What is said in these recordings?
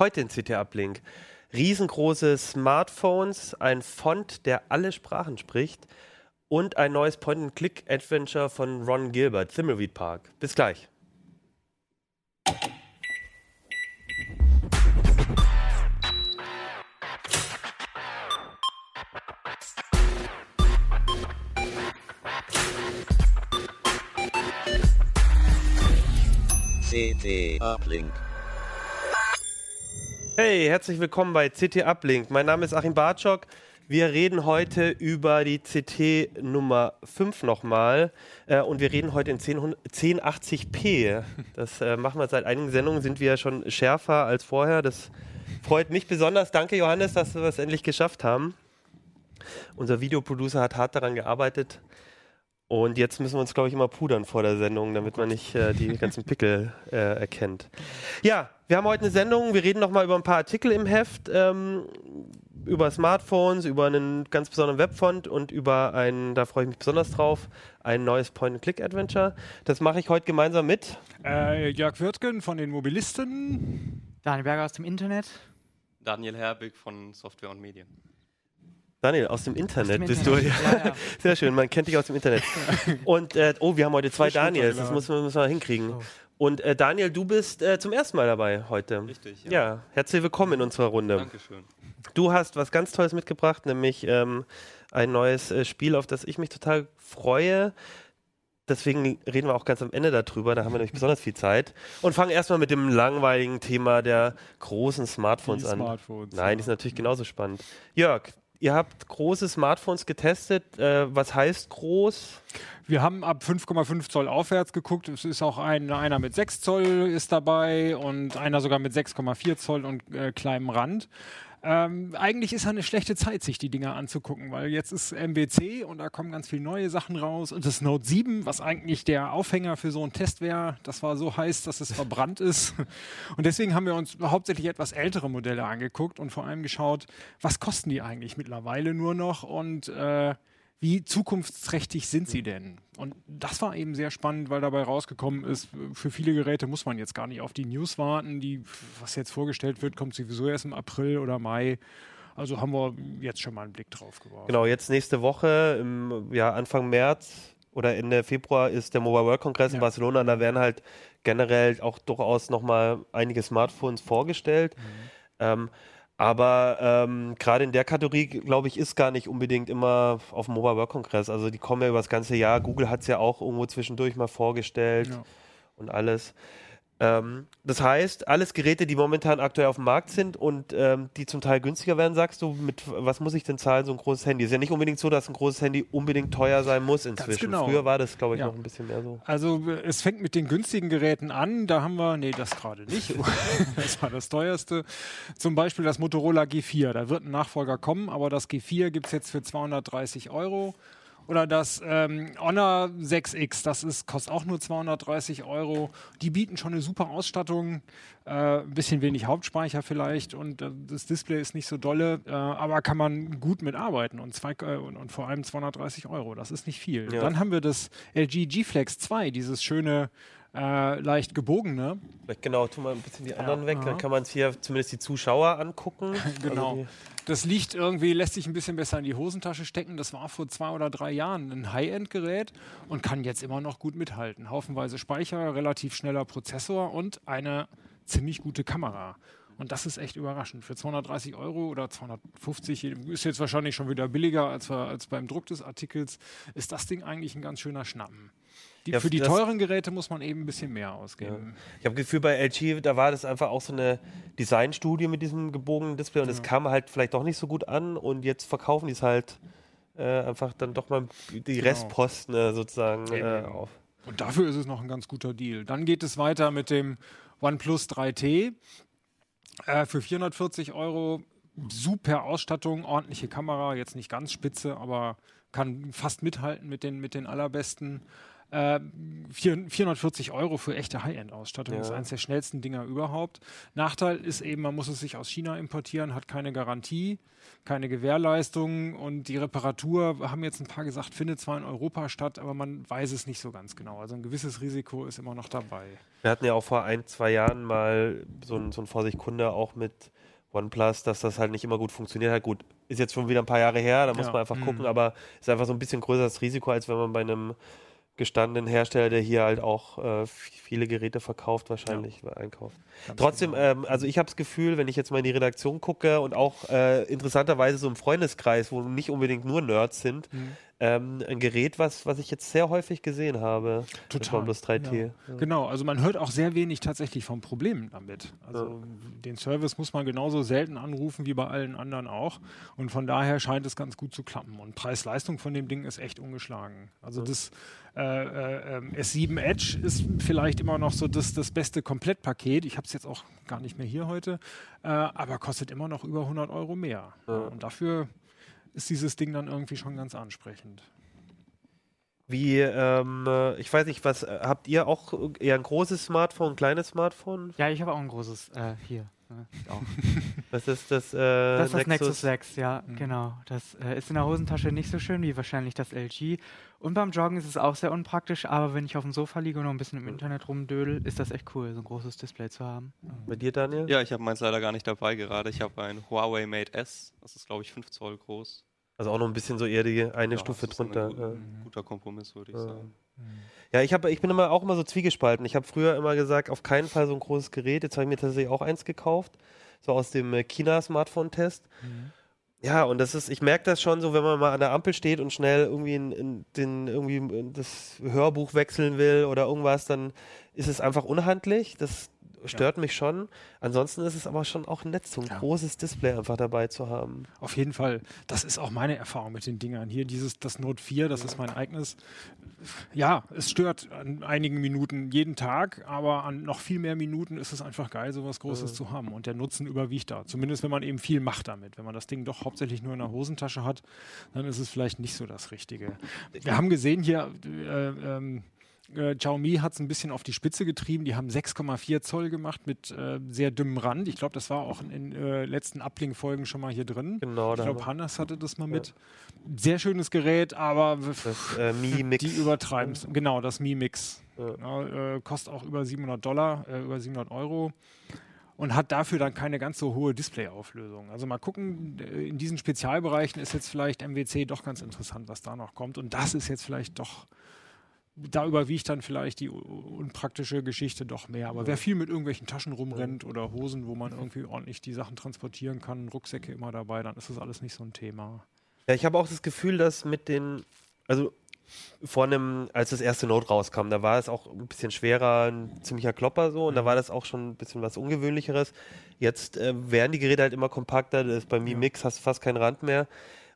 Heute in CT Uplink. Riesengroße Smartphones, ein Font, der alle Sprachen spricht und ein neues Point-and-Click-Adventure von Ron Gilbert, Thimbleweed Park. Bis gleich. CT Uplink. Hey, herzlich willkommen bei CT Uplink. Mein Name ist Achim Bartschok. Wir reden heute über die CT Nummer 5 nochmal. Äh, und wir reden heute in 10, 1080p. Das äh, machen wir seit einigen Sendungen, sind wir schon schärfer als vorher. Das freut mich besonders. Danke, Johannes, dass wir es endlich geschafft haben. Unser Videoproducer hat hart daran gearbeitet. Und jetzt müssen wir uns, glaube ich, immer pudern vor der Sendung, damit man nicht äh, die ganzen Pickel äh, erkennt. Ja, wir haben heute eine Sendung. Wir reden nochmal über ein paar Artikel im Heft, ähm, über Smartphones, über einen ganz besonderen Webfont und über ein, da freue ich mich besonders drauf, ein neues Point-and-Click-Adventure. Das mache ich heute gemeinsam mit Äh, Jörg Wirtgen von den Mobilisten. Daniel Berger aus dem Internet. Daniel Herbig von Software und Medien. Daniel, aus dem Internet dem bist Internet, du. ja, ja. Sehr schön, man kennt dich aus dem Internet. Und, äh, oh, wir haben heute zwei Daniels, das müssen wir, müssen wir hinkriegen. Oh. Und äh, Daniel, du bist äh, zum ersten Mal dabei heute. Richtig, Ja. ja. herzlich willkommen in unserer Runde. Dankeschön. Du hast was ganz Tolles mitgebracht, nämlich ähm, ein neues äh, Spiel, auf das ich mich total freue. Deswegen reden wir auch ganz am Ende darüber, da haben wir nämlich besonders viel Zeit. Und fangen erstmal mit dem langweiligen Thema der großen Smartphones Die an. Smartphones, Nein, ja. die sind natürlich genauso spannend. Jörg, ihr habt große Smartphones getestet. Äh, was heißt groß? Wir haben ab 5,5 Zoll aufwärts geguckt. Es ist auch ein, einer mit 6 Zoll ist dabei und einer sogar mit 6,4 Zoll und äh, kleinem Rand. Ähm, eigentlich ist ja eine schlechte Zeit, sich die Dinger anzugucken, weil jetzt ist MWC und da kommen ganz viele neue Sachen raus. Und das Note 7, was eigentlich der Aufhänger für so einen Test wäre, das war so heiß, dass es verbrannt ist. Und deswegen haben wir uns hauptsächlich etwas ältere Modelle angeguckt und vor allem geschaut, was kosten die eigentlich mittlerweile nur noch und äh, wie zukunftsträchtig sind sie denn? Und das war eben sehr spannend, weil dabei rausgekommen ist, für viele Geräte muss man jetzt gar nicht auf die News warten. Die, was jetzt vorgestellt wird, kommt sowieso erst im April oder Mai. Also haben wir jetzt schon mal einen Blick drauf geworfen. Genau, jetzt nächste Woche, im, ja, Anfang März oder Ende Februar ist der Mobile World Congress in Ja. Barcelona. Da werden halt generell auch durchaus nochmal einige Smartphones vorgestellt. Ähm, aber ähm, gerade in der Kategorie, glaube ich, ist gar nicht unbedingt immer auf dem Mobile World Congress. Also die kommen ja über das ganze Jahr. Google hat es ja auch irgendwo zwischendurch mal vorgestellt Ja. und alles. Ähm, das heißt, alles Geräte, die momentan aktuell auf dem Markt sind und ähm, die zum Teil günstiger werden, sagst du, mit was muss ich denn zahlen, so ein großes Handy? Ist ja nicht unbedingt so, dass ein großes Handy unbedingt teuer sein muss inzwischen. genau. Früher war das, glaube ich, Ja. noch ein bisschen mehr so. Also es fängt mit den günstigen Geräten an. Da haben wir, nee, das gerade nicht. das war das teuerste. Zum Beispiel das Motorola G4. Da wird ein Nachfolger kommen, aber das G4 gibt es jetzt für 230 Euro. Oder das ähm, Honor 6X, das ist, kostet auch nur 230 Euro. Die bieten schon eine super Ausstattung, äh, ein bisschen wenig Hauptspeicher vielleicht und äh, das Display ist nicht so dolle, äh, aber kann man gut mitarbeiten und, zwei, äh, und, und vor allem 230 Euro, das ist nicht viel. Ja. Dann haben wir das LG G Flex 2, dieses schöne, äh, leicht gebogene. Vielleicht genau, tu mal ein bisschen die anderen weg, aha. dann kann man es hier zumindest die Zuschauer angucken. Genau. Also Das liegt irgendwie, lässt sich ein bisschen besser in die Hosentasche stecken. Das war vor zwei oder drei Jahren ein High-End-Gerät und kann jetzt immer noch gut mithalten. Haufenweise Speicher, relativ schneller Prozessor und eine ziemlich gute Kamera. Und das ist echt überraschend. Für 230 Euro oder 250, ist jetzt wahrscheinlich schon wieder billiger als, als beim Druck des Artikels, ist das Ding eigentlich ein ganz schöner Schnappen. Die, Ja, für die teuren Geräte muss man eben ein bisschen mehr Ja. ausgeben. Ich habe Gefühl, bei LG, da war das einfach auch so eine Designstudie mit diesem gebogenen Display und es kam halt vielleicht doch nicht so gut an und jetzt verkaufen die es halt äh, einfach dann doch mal die Genau. Restposten äh, sozusagen äh, auf. Und dafür ist es noch ein ganz guter Deal. Dann geht es weiter mit dem OnePlus 3T äh, für 440 Euro. Super Ausstattung, ordentliche Kamera, jetzt nicht ganz spitze, aber kann fast mithalten mit den, mit den allerbesten. Äh, 440 Euro für echte High-End-Ausstattung. Ja. Das ist eines der schnellsten Dinger überhaupt. Nachteil ist eben, man muss es sich aus China importieren, hat keine Garantie, keine Gewährleistung und die Reparatur, haben jetzt ein paar gesagt, findet zwar in Europa statt, aber man weiß es nicht so ganz genau. Also ein gewisses Risiko ist immer noch dabei. Wir hatten ja auch vor ein, zwei Jahren mal so ein, so ein Vorsicht-Kunde auch mit OnePlus, dass das halt nicht immer gut funktioniert hat. Gut, ist jetzt schon wieder ein paar Jahre her, da muss Ja. man einfach Mhm. gucken, aber ist einfach so ein bisschen größeres Risiko, als wenn man bei einem gestandenen Hersteller, der hier halt auch äh, viele Geräte verkauft, wahrscheinlich einkauft. Ganz Trotzdem, genau. ähm, also ich habe das Gefühl, wenn ich jetzt mal in die Redaktion gucke und auch äh, interessanterweise so im Freundeskreis, wo nicht unbedingt nur Nerds sind, Mhm. Ähm, ein Gerät, was, was ich jetzt sehr häufig gesehen habe. Total, OnePlus 3T. ja. Genau, also man hört auch sehr wenig tatsächlich von Problemen damit. Also den Service muss man genauso selten anrufen wie bei allen anderen auch. Und von daher scheint es ganz gut zu klappen. Und Preis-Leistung von dem Ding ist echt ungeschlagen. Also das äh, äh, ähm, S7 Edge ist vielleicht immer noch so das, das beste Komplettpaket. Ich habe es jetzt auch gar nicht mehr hier heute, äh, aber kostet immer noch über 100 Euro mehr. Und dafür ist dieses Ding dann irgendwie schon ganz ansprechend. Wie, ähm, äh, ich weiß nicht, was, äh, habt ihr auch eher ein großes Smartphone, ein kleines Smartphone? Ja, ich habe auch ein großes äh, hier. Ne, auch. Was ist das? Äh, Das ist das Nexus 6, ja, Mhm. genau. Das äh, ist in der Hosentasche nicht so schön wie wahrscheinlich das LG. Und beim Joggen ist es auch sehr unpraktisch, aber wenn ich auf dem Sofa liege und noch ein bisschen im Internet rumdödel, ist das echt cool, so ein großes Display zu haben. Bei dir, Daniel? Ja, ich habe meins leider gar nicht dabei gerade. Ich habe ein Huawei Mate S. Das ist, glaube ich, 5 Zoll groß. Also auch noch ein bisschen so eher die eine Ja, Stufe das ist ein drunter. gut- ja. Guter Kompromiss, würde ich Ja. sagen. Ja, ich, hab, ich bin immer auch immer so zwiegespalten. Ich habe früher immer gesagt, auf keinen Fall so ein großes Gerät. Jetzt habe ich mir tatsächlich auch eins gekauft, so aus dem äh, China-Smartphone-Test. Ja, und das ist, ich merke das schon so, wenn man mal an der Ampel steht und schnell irgendwie in, in den, irgendwie in das Hörbuch wechseln will oder irgendwas, dann ist es einfach unhandlich. Das stört mich schon. Ansonsten ist es aber schon auch nett, so ein Ja. großes Display einfach dabei zu haben. Auf jeden Fall. Das ist auch meine Erfahrung mit den Dingern. Hier dieses, das Note 4, das ist mein eigenes. Ja, es stört an einigen Minuten jeden Tag, aber an noch viel mehr Minuten ist es einfach geil, sowas Großes zu haben. Und der Nutzen überwiegt da. Zumindest wenn man eben viel macht damit. Wenn man das Ding doch hauptsächlich nur in der Hosentasche hat, dann ist es vielleicht nicht so das Richtige. Wir haben gesehen hier, äh, ähm, äh, Xiaomi hat es ein bisschen auf die Spitze getrieben. Die haben 6,4 Zoll gemacht mit äh, sehr dünnem Rand. Ich glaube, das war auch in den äh, letzten Uplink-Folgen schon mal hier drin. Genau, Ich glaube, Hannes hatte das mal mit. Sehr schönes Gerät, aber das äh, die übertreiben es. Genau, das Mi Mix. Ja. Ja, äh, kostet auch über 700 Dollar, äh, über 700 Euro. Und hat dafür dann keine ganz so hohe Displayauflösung. Also mal gucken, äh, in diesen Spezialbereichen ist jetzt vielleicht MWC doch ganz interessant, was da noch kommt. Und das ist jetzt vielleicht doch, da überwiegt dann vielleicht die unpraktische Geschichte doch mehr. Aber wer viel mit irgendwelchen Taschen rumrennt oder Hosen, wo man irgendwie ordentlich die Sachen transportieren kann, Rucksäcke immer dabei, dann ist das alles nicht so ein Thema. Ja, ich habe auch das Gefühl, dass mit den, also vor einem, als das erste Note rauskam, da war es auch ein bisschen schwerer, ein ziemlicher Klopper so, und da war das auch schon ein bisschen was Ungewöhnlicheres. Jetzt äh, werden die Geräte halt immer kompakter, das ist bei Mi Mix hast du fast keinen Rand mehr.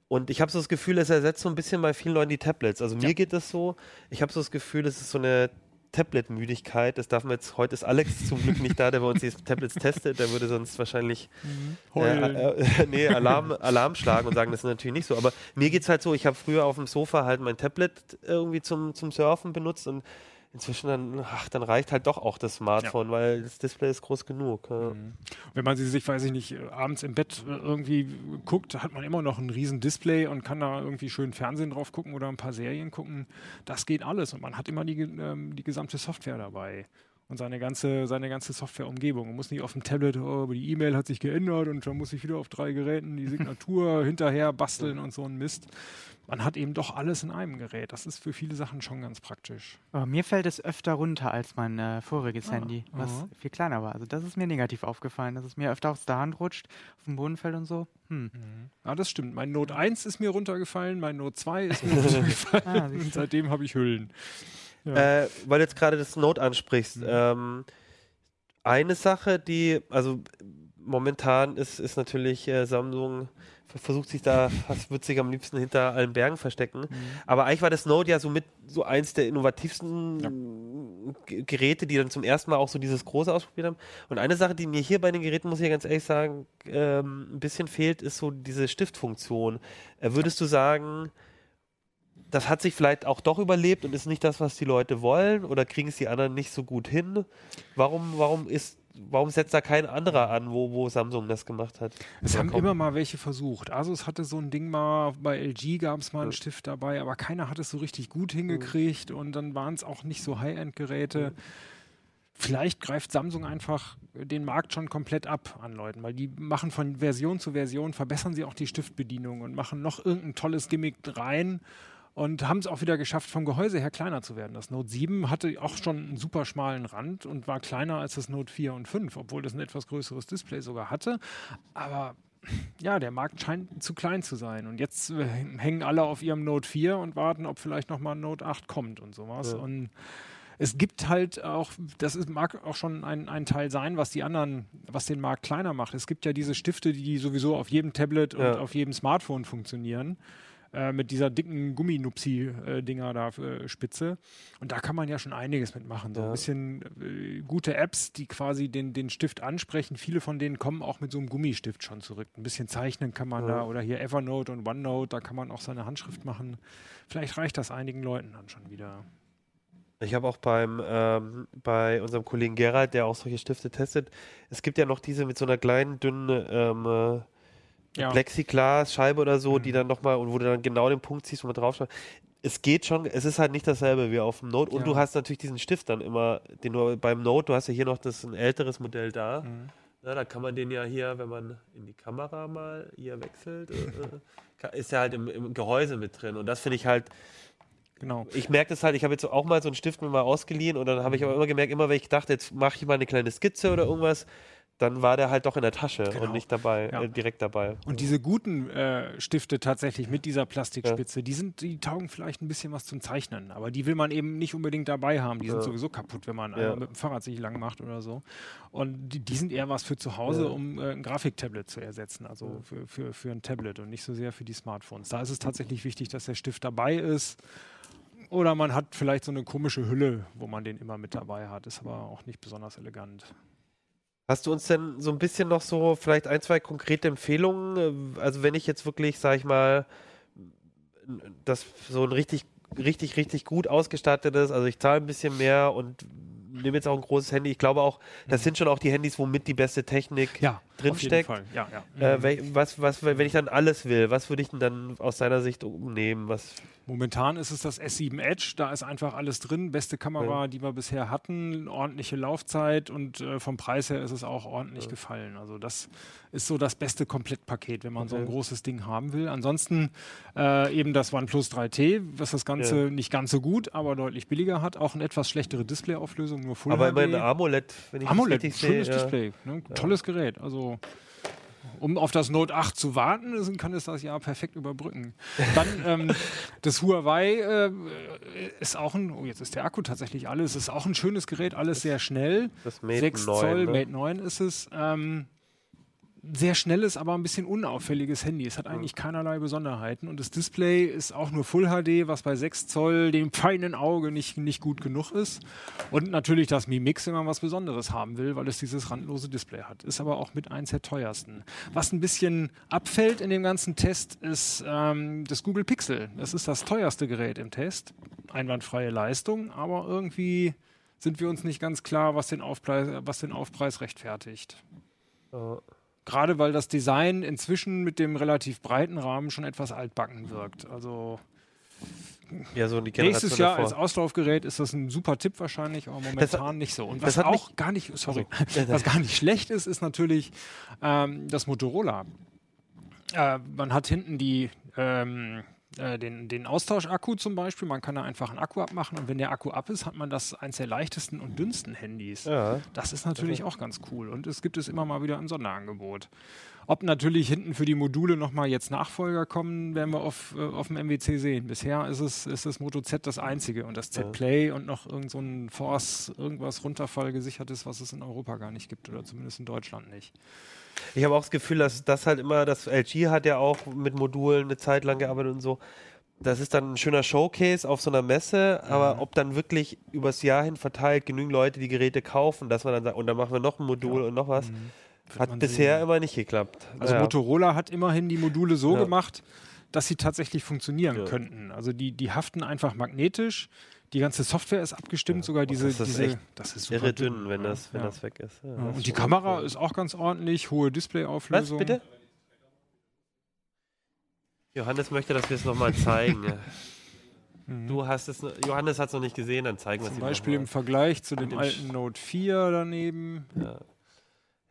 Und ich habe so das Gefühl, es ersetzt so ein bisschen bei vielen Leuten die Tablets. Also mir geht das so, ich habe so das Gefühl, es ist so eine Tablet-Müdigkeit. Das darf man jetzt, heute ist Alex zum Glück nicht da, der bei uns die Tablets testet, der würde sonst wahrscheinlich Heulen. äh, äh, nee, Alarm, Alarm schlagen und sagen, das ist natürlich nicht so. Aber mir geht es halt so, ich habe früher auf dem Sofa halt mein Tablet irgendwie zum, zum Surfen benutzt und inzwischen dann, ach, dann reicht halt doch auch das Smartphone, weil das Display ist groß genug. Ja. Wenn man sie sich, weiß ich nicht, abends im Bett äh, irgendwie guckt, hat man immer noch ein riesen Display und kann da irgendwie schön Fernsehen drauf gucken oder ein paar Serien gucken. Das geht alles und man hat immer die, ähm, die gesamte Software dabei. Und seine ganze, seine ganze Softwareumgebung. Man muss nicht auf dem Tablet, oh, aber die E-Mail hat sich geändert und dann muss ich wieder auf drei Geräten die Signatur hinterher basteln und so ein Mist. Man hat eben doch alles in einem Gerät. Das ist für viele Sachen schon ganz praktisch. Aber mir fällt es öfter runter als mein äh, voriges Ah, Handy, was aha. viel kleiner war. Also das ist mir negativ aufgefallen, dass es mir öfter aus der Hand rutscht, auf den Boden fällt und so. Hm. Ja, das stimmt. Mein Note 1 ist mir runtergefallen, mein Note 2 ist mir runtergefallen Ah, und seitdem habe ich Hüllen. Ja. Äh, weil du jetzt gerade das Note ansprichst. Ähm, eine Sache, die, also momentan ist, ist natürlich äh, Samsung versucht sich da, fast wird sich am liebsten hinter allen Bergen verstecken. Aber eigentlich war das Note ja so mit so eins der innovativsten G- Geräte, die dann zum ersten Mal auch so dieses große ausprobiert haben. Und eine Sache, die mir hier bei den Geräten, muss ich ja ganz ehrlich sagen, ähm, ein bisschen fehlt, ist so diese Stiftfunktion. Äh, würdest du sagen, das hat sich vielleicht auch doch überlebt und ist nicht das, was die Leute wollen oder kriegen es die anderen nicht so gut hin. Warum, warum ist warum setzt da kein anderer an, wo, wo Samsung das gemacht hat? Es haben kommt- immer mal welche versucht. Asus hatte so ein Ding mal, bei LG gab es mal einen Ja. Stift dabei, aber keiner hat es so richtig gut hingekriegt und dann waren es auch nicht so High-End-Geräte. Vielleicht greift Samsung einfach den Markt schon komplett ab an Leuten, weil die machen von Version zu Version, verbessern sie auch die Stiftbedienung und machen noch irgendein tolles Gimmick rein und haben es auch wieder geschafft, vom Gehäuse her kleiner zu werden. Das Note 7 hatte auch schon einen super schmalen Rand und war kleiner als das Note 4 und 5, obwohl das ein etwas größeres Display sogar hatte. Aber ja, der Markt scheint zu klein zu sein. Und jetzt äh, hängen alle auf ihrem Note 4 und warten, ob vielleicht nochmal ein Note 8 kommt und sowas. Ja. Und es gibt halt auch, das ist, mag auch schon ein, ein Teil sein, was die anderen, was den Markt kleiner macht. Es gibt ja diese Stifte, die sowieso auf jedem Tablet und Ja. auf jedem Smartphone funktionieren. Äh, mit dieser dicken Gumminupsi-Dinger da, äh, Spitze. Und da kann man ja schon einiges mitmachen. So Ja. ein bisschen äh, gute Apps, die quasi den, den Stift ansprechen. Viele von denen kommen auch mit so einem Gummistift schon zurück. Ein bisschen zeichnen kann man Ja. da. Oder hier Evernote und OneNote, da kann man auch seine Handschrift machen. Vielleicht reicht das einigen Leuten dann schon wieder. Ich habe auch beim ähm, bei unserem Kollegen Gerald, der auch solche Stifte testet, es gibt ja noch diese mit so einer kleinen, dünnen ähm, äh, Ja. Plexiglas-Scheibe oder so, Mhm. die dann nochmal, und wo du dann genau den Punkt ziehst, wo man draufschaut. Es geht schon, es ist halt nicht dasselbe wie auf dem Note. Und Ja. du hast natürlich diesen Stift dann immer, den du beim Note, du hast ja hier noch das ein älteres Modell da. Mhm. Ja, da kann man den ja hier, wenn man in die Kamera mal hier wechselt, äh, äh, ist ja halt im, im Gehäuse mit drin. Und das finde ich halt, Genau. ich merke das halt, ich habe jetzt auch mal so einen Stift mir mal ausgeliehen und dann habe ich aber immer gemerkt, immer wenn ich dachte, jetzt mache ich mal eine kleine Skizze oder irgendwas, dann war der halt doch in der Tasche Genau. und nicht dabei, Ja. äh, direkt dabei. Und diese guten äh, Stifte tatsächlich mit dieser Plastikspitze, die sind, die taugen vielleicht ein bisschen was zum Zeichnen, aber die will man eben nicht unbedingt dabei haben. Die sind Ja. sowieso kaputt, wenn man Ja. mit dem Fahrrad sich lang macht oder so. Und die, die sind eher was für zu Hause, Ja. um äh, ein Grafiktablet zu ersetzen, also für, für, für ein Tablet und nicht so sehr für die Smartphones. Da ist es tatsächlich wichtig, dass der Stift dabei ist. Oder man hat vielleicht so eine komische Hülle, wo man den immer mit dabei hat. Ist aber auch nicht besonders elegant. Hast du uns denn so ein bisschen noch so vielleicht ein, zwei konkrete Empfehlungen? äh, Also wenn ich jetzt wirklich, sag ich mal, das so ein richtig, richtig, richtig gut ausgestattetes, also ich zahle ein bisschen mehr und nehme jetzt auch ein großes Handy. Ich glaube auch, das sind schon auch die Handys, womit die beste Technik Ja, drin auf jeden steckt. Fall. Ja, ja. Äh, wel- was, was, wenn ich dann alles will, was würde ich denn dann aus deiner Sicht nehmen? Was, Momentan ist es das S7 Edge, da ist einfach alles drin. Beste Kamera, die wir bisher hatten, ordentliche Laufzeit und äh, vom Preis her ist es auch ordentlich gefallen. Also das ist so das beste Komplettpaket, wenn man so ein Okay. großes Ding haben will. Ansonsten äh, eben das OnePlus 3T, was das Ganze Ja. nicht ganz so gut, aber deutlich billiger hat. Auch eine etwas schlechtere Displayauflösung, nur Full aber immerhin AMOLED, wenn ich AMOLED, das richtig schönes sehe. ja. Display, ne? tolles Gerät. Also um auf das Note 8 zu warten, kann es das Jahr perfekt überbrücken. Dann ähm, das Huawei äh, ist auch ein, oh jetzt ist der Akku tatsächlich alles, ist auch ein schönes Gerät, alles sehr schnell. Das Mate 6 9, Zoll, ne? Mate 9 ist es. Ähm, sehr schnelles, aber ein bisschen unauffälliges Handy. Es hat eigentlich keinerlei Besonderheiten und das Display ist auch nur Full HD, was bei 6 Zoll dem feinen Auge nicht, nicht gut genug ist. Und natürlich das Mi Mix, wenn man was Besonderes haben will, weil es dieses randlose Display hat. Ist aber auch mit eins der teuersten. Was ein bisschen abfällt in dem ganzen Test, ist ähm, das Google Pixel. Das ist das teuerste Gerät im Test. Einwandfreie Leistung, aber irgendwie sind wir uns nicht ganz klar, was den Aufpreis, was den Aufpreis rechtfertigt. Ja. Gerade weil das Design inzwischen mit dem relativ breiten Rahmen schon etwas altbacken wirkt. Also Ja, so nächstes Jahr davor. als Auslaufgerät ist das ein super Tipp wahrscheinlich, aber momentan nicht so. Und was hat auch gar nicht, sorry, was gar nicht schlecht ist, ist natürlich ähm, das Motorola. Äh, man hat hinten die ähm, äh, den, den Austauschakku zum Beispiel. Man kann da einfach einen Akku abmachen und wenn der Akku ab ist, hat man das eins der leichtesten und dünnsten Handys. Ja. Das ist natürlich auch ganz cool und es gibt es immer mal wieder ein Sonderangebot. Ob natürlich hinten für die Module nochmal jetzt Nachfolger kommen, werden wir auf, äh, auf dem MWC sehen. Bisher ist es ist das Moto Z das einzige und das Z Play und noch irgend so ein Force, irgendwas Runterfall gesichertes, was es in Europa gar nicht gibt oder zumindest in Deutschland nicht. Ich habe auch das Gefühl, dass das halt immer, das LG hat ja auch mit Modulen eine Zeit lang gearbeitet und so. Das ist dann ein schöner Showcase auf so einer Messe, aber ob dann wirklich übers Jahr hin verteilt genügend Leute die Geräte kaufen, dass man dann sagt, und dann machen wir noch ein Modul und noch was, hat man bisher sehen. immer nicht geklappt. Also Ja. Motorola hat immerhin die Module so Ja. gemacht, dass sie tatsächlich funktionieren Ja. könnten. Also die, die haften einfach magnetisch. Die ganze Software ist abgestimmt, sogar diese. das ist diese echt das ist Irre dünn, wenn ja. das, wenn ja. das weg ist. Ja, Ja, das Und die Kamera cool. ist auch ganz ordentlich, hohe Was, Displayauflösung. bitte? Johannes möchte, dass wir es nochmal zeigen. Mhm. Du hast es, Johannes hat es noch nicht gesehen, dann zeigen wir es Zum ihm Beispiel im Vergleich zu dem dem alten Note 4 daneben. Ja.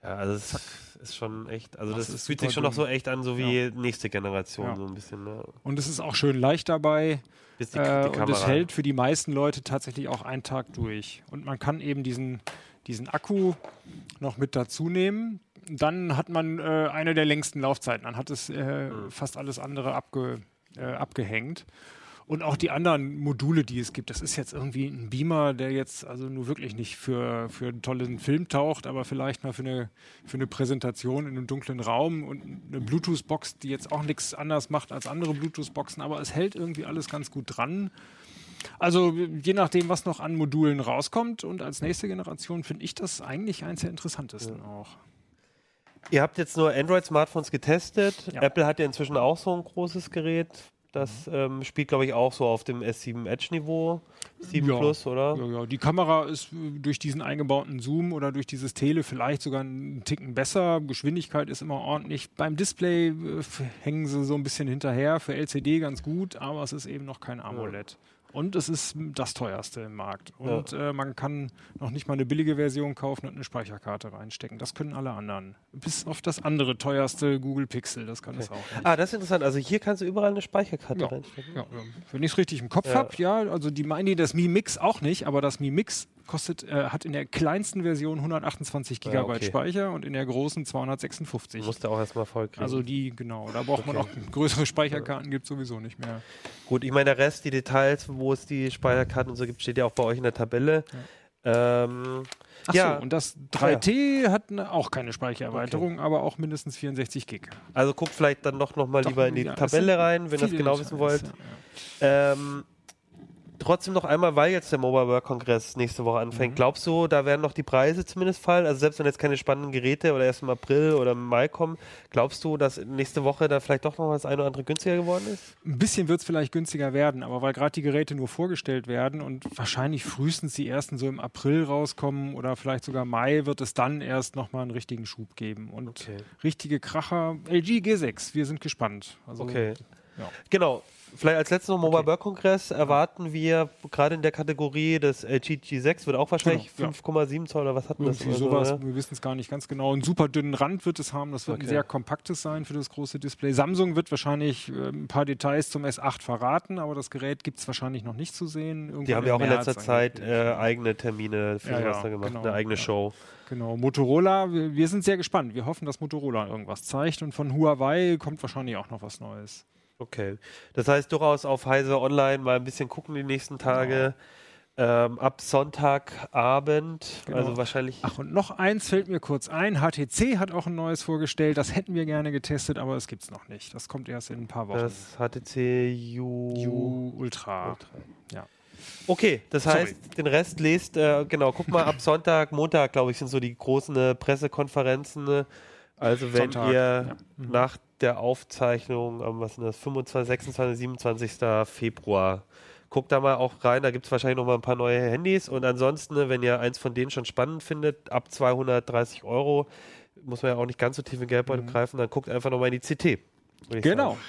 Ja, also es ist schon echt, also Das das, fühlt sich schon noch so echt an, so wie nächste Generation, Ja. so ein bisschen. Ne? Und es ist auch schön leicht dabei. Bis die, Äh, die und es hält für die meisten Leute tatsächlich auch einen Tag durch. Und man kann eben diesen, diesen Akku noch mit dazu nehmen. Dann hat man äh, eine der längsten Laufzeiten. Dann hat es äh, Mhm. fast alles andere abge, äh, abgehängt. Und auch die anderen Module, die es gibt. Das ist jetzt irgendwie ein Beamer, der jetzt also nur wirklich nicht für, für einen tollen Film taucht, aber vielleicht mal für eine, für eine Präsentation in einem dunklen Raum und eine Bluetooth-Box, die jetzt auch nichts anders macht als andere Bluetooth-Boxen, aber es hält irgendwie alles ganz gut dran. Also je nachdem, was noch an Modulen rauskommt und als nächste Generation finde ich das eigentlich eins der interessantesten auch. Ihr habt jetzt nur Android-Smartphones getestet. Ja. Apple hat ja inzwischen auch so ein großes Gerät. Das ähm, spielt, glaube ich, auch so auf dem S7 Edge-Niveau. 7 Ja. Plus, oder? Ja, ja. Die Kamera ist äh, durch diesen eingebauten Zoom oder durch dieses Tele vielleicht sogar einen Ticken besser. Geschwindigkeit ist immer ordentlich. Beim Display äh, hängen sie so ein bisschen hinterher. Für LCD ganz gut, aber es ist eben noch kein AMOLED. Und es ist das teuerste im Markt. Und äh, man kann noch nicht mal eine billige Version kaufen und eine Speicherkarte reinstecken. Das können alle anderen. Bis auf das andere teuerste Google Pixel. Das kann es auch nicht. Ah, das ist interessant. Also hier kannst du überall eine Speicherkarte Ja. reinstecken. Ja, ja. Wenn ich es richtig im Kopf Ja. habe, ja, also die meinen die das Mi Mix auch nicht, aber das Mi Mix kostet, äh, hat in der kleinsten Version 128 Ja, Gigabyte okay. Speicher und in der großen 256. Musst du auch erstmal voll kriegen. Also die, genau, da braucht man auch größere Speicherkarten, gibt sowieso nicht mehr. Gut, ich meine, der Rest, die Details, wo es die Speicherkarten und so gibt, steht ja auch bei euch in der Tabelle. Ähm, Ach ja, so, und das 3T hat ne, auch keine Speichererweiterung, aber auch mindestens 64 Gig. also guckt vielleicht dann noch, noch mal Doch, lieber in die ja, Tabelle rein, wenn ihr das genau wissen wollt. ja, ja. Ähm, trotzdem noch einmal, weil jetzt der Mobile World Kongress nächste Woche anfängt, Mhm. glaubst du, da werden noch die Preise zumindest fallen? Also selbst wenn jetzt keine spannenden Geräte oder erst im April oder im Mai kommen, glaubst du, dass nächste Woche da vielleicht doch noch das eine oder andere günstiger geworden ist? Ein bisschen wird es vielleicht günstiger werden, aber weil gerade die Geräte nur vorgestellt werden und wahrscheinlich frühestens die ersten so im April rauskommen oder vielleicht sogar Mai, wird es dann erst nochmal einen richtigen Schub geben. Und Okay. richtige Kracher, LG G6, wir sind gespannt. Also, Okay. ja. Genau. Vielleicht als letztes noch Mobile Okay. World Kongress erwarten wir gerade in der Kategorie des LG G6 wird auch wahrscheinlich Genau, ja. 5,7 Zoll oder was hatten das? Irgendwie oder so, sowas, ne? wir wissen es gar nicht ganz genau. Einen super dünnen Rand wird es haben, das wird Okay. ein sehr kompaktes sein für das große Display. Samsung wird wahrscheinlich äh, ein paar Details zum S8 verraten, aber das Gerät gibt es wahrscheinlich noch nicht zu sehen. Die Irgendwann haben ja auch in März letzter Zeit äh, eigene Termine für Ja, ja, da gemacht, genau, eine eigene ja. Show. Genau, Motorola, wir, wir sind sehr gespannt. Wir hoffen, dass Motorola irgendwas zeigt und von Huawei kommt wahrscheinlich auch noch was Neues. Okay. Das heißt, durchaus auf Heise Online mal ein bisschen gucken die nächsten Tage. Ähm, ab Sonntagabend, Genau. also wahrscheinlich. Ach, und noch eins fällt mir kurz ein. HTC hat auch ein neues vorgestellt. Das hätten wir gerne getestet, aber es gibt es noch nicht. Das kommt erst in ein paar Wochen. das HTC U. U Ultra. Ultra. Ja. Okay, das Sorry. heißt, den Rest lest, äh, genau, guck mal, ab Sonntag, Montag, glaube ich, sind so die großen äh, Pressekonferenzen. Also wenn Sonntag, ihr ja. Mhm. nach der Aufzeichnung am was sind das, 25, 26, 27. Februar, guckt da mal auch rein, da gibt es wahrscheinlich noch mal ein paar neue Handys und ansonsten, ne, wenn ihr eins von denen schon spannend findet, ab 230 Euro, muss man ja auch nicht ganz so tief in Geldbeutel Mhm. greifen, dann guckt einfach noch mal in die CT. Genau. sagen.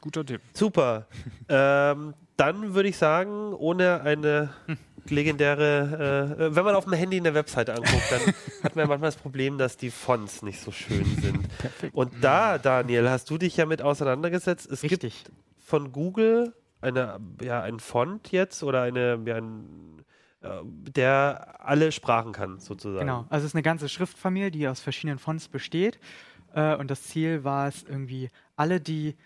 Guter Tipp. Super. ähm, dann würde ich sagen, ohne eine legendäre, äh, äh, wenn man auf dem Handy eine Webseite anguckt, dann hat man ja manchmal das Problem, dass die Fonts nicht so schön sind. Perfekt. Und da, Daniel, hast du dich ja mit auseinandergesetzt. Es gibt Richtig. von Google eine, ja, ein Font jetzt oder eine, ja, ein, äh, der alle Sprachen kann, sozusagen. Genau. Also es ist eine ganze Schriftfamilie, die aus verschiedenen Fonts besteht. Äh, und das Ziel war es irgendwie, alle die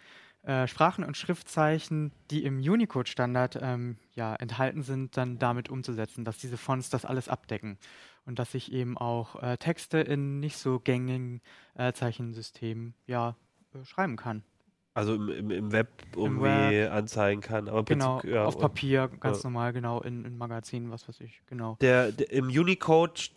äh, Sprachen und Schriftzeichen, die im Unicode-Standard ähm, ja, enthalten sind, dann damit umzusetzen, dass diese Fonts das alles abdecken. Und dass ich eben auch äh, Texte in nicht so gängigen äh, Zeichensystemen ja, äh, schreiben kann. Also im, im, im Web irgendwie Web. anzeigen kann. Aber im Genau, Prinzip, ja, auf Papier, ganz ja. normal, genau, in, in Magazinen, was weiß ich, genau. der, der im Unicode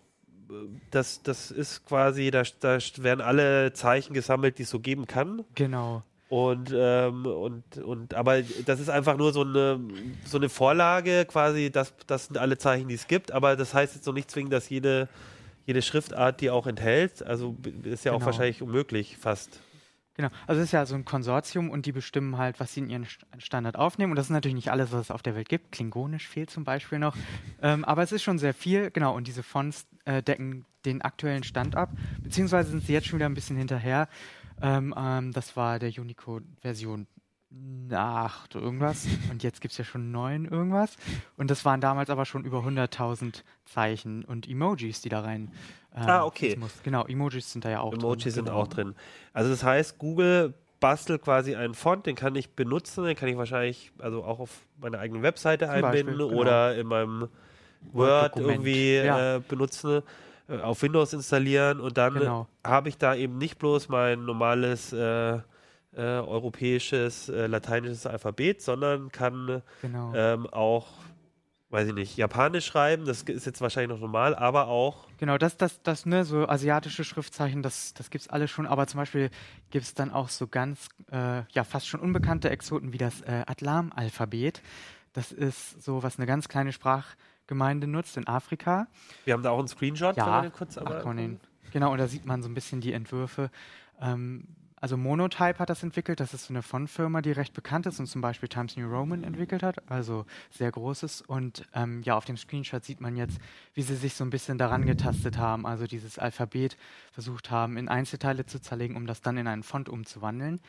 äh, das, das ist quasi, da, da werden alle Zeichen gesammelt, die es so geben kann. Genau. Und, ähm, und, und, aber das ist einfach nur so eine, so eine Vorlage quasi, das, das sind alle Zeichen, die es gibt, aber das heißt jetzt noch nicht zwingend, dass jede, jede Schriftart die auch enthält. Also ist ja auch Genau. wahrscheinlich unmöglich fast. Genau, also es ist ja so ein Konsortium und die bestimmen halt, was sie in ihren St- Standard aufnehmen. Und das ist natürlich nicht alles, was es auf der Welt gibt. Klingonisch fehlt zum Beispiel noch. ähm, aber es ist schon sehr viel, genau. Und diese Fonts äh, decken den aktuellen Stand ab. Beziehungsweise sind sie jetzt schon wieder ein bisschen hinterher. Ähm, ähm, das war der Unicode-Version 8 irgendwas. Und jetzt gibt es ja schon 9 irgendwas. Und das waren damals aber schon über 100.000 Zeichen und Emojis, die da rein. ähm, Ah, okay. muss. Genau, Emojis sind da ja auch Emojis drin. sind genau. auch drin. Also das heißt, Google bastelt quasi einen Font, den kann ich benutzen, den kann ich wahrscheinlich also auch auf meiner eigenen Webseite Zum einbinden Beispiel, genau. oder in meinem Word irgendwie Ja. äh, benutzen, äh, auf Windows installieren und dann Genau. habe ich da eben nicht bloß mein normales äh, äh, europäisches, äh, lateinisches Alphabet, sondern kann Genau. ähm, auch, weiß ich nicht, Japanisch schreiben, das ist jetzt wahrscheinlich noch normal, aber auch Genau, das, das, das, ne, so asiatische Schriftzeichen, das, das gibt's alles schon, aber zum Beispiel gibt's dann auch so ganz, äh, ja, fast schon unbekannte Exoten wie das äh, Atlam-Alphabet. Das ist so, was eine ganz kleine Sprachgemeinde nutzt in Afrika. wir haben da auch einen Screenshot, wenn Ja, den kurz den, genau, und da sieht man so ein bisschen die Entwürfe. Ähm, also Monotype hat das entwickelt, das ist so eine Font-Firma, die recht bekannt ist und zum Beispiel Times New Roman entwickelt hat, also sehr großes. Und ähm, ja, auf dem Screenshot sieht man jetzt, wie sie sich so ein bisschen daran getastet haben, also dieses Alphabet versucht haben, in Einzelteile zu zerlegen, um das dann in einen Font umzuwandeln.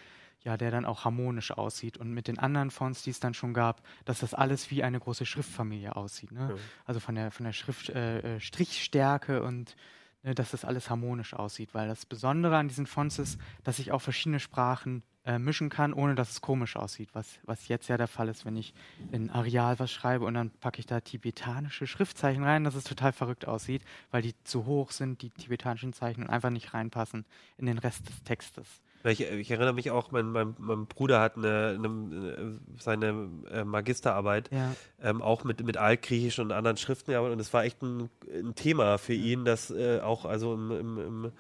Ja, der dann auch harmonisch aussieht. Und mit den anderen Fonts, die es dann schon gab, dass das alles wie eine große Schriftfamilie aussieht. Ne? Ja. Also von der, von der Schrift, äh, äh, Strichstärke und ne, dass das alles harmonisch aussieht. Weil das Besondere an diesen Fonts ist, dass ich auch verschiedene Sprachen äh, mischen kann, ohne dass es komisch aussieht. Was, was jetzt ja der Fall ist, wenn ich in Areal was schreibe und dann packe ich da tibetanische Schriftzeichen rein, dass es total verrückt aussieht, weil die zu hoch sind, die tibetanischen Zeichen, und einfach nicht reinpassen in den Rest des Textes. Ich, ich erinnere mich auch, mein, mein, mein Bruder hat eine, eine, seine äh, Magisterarbeit Ja. ähm, auch mit, mit Altgriechisch und anderen Schriften gearbeitet und es war echt ein, ein Thema für ihn, das äh, auch also im, im,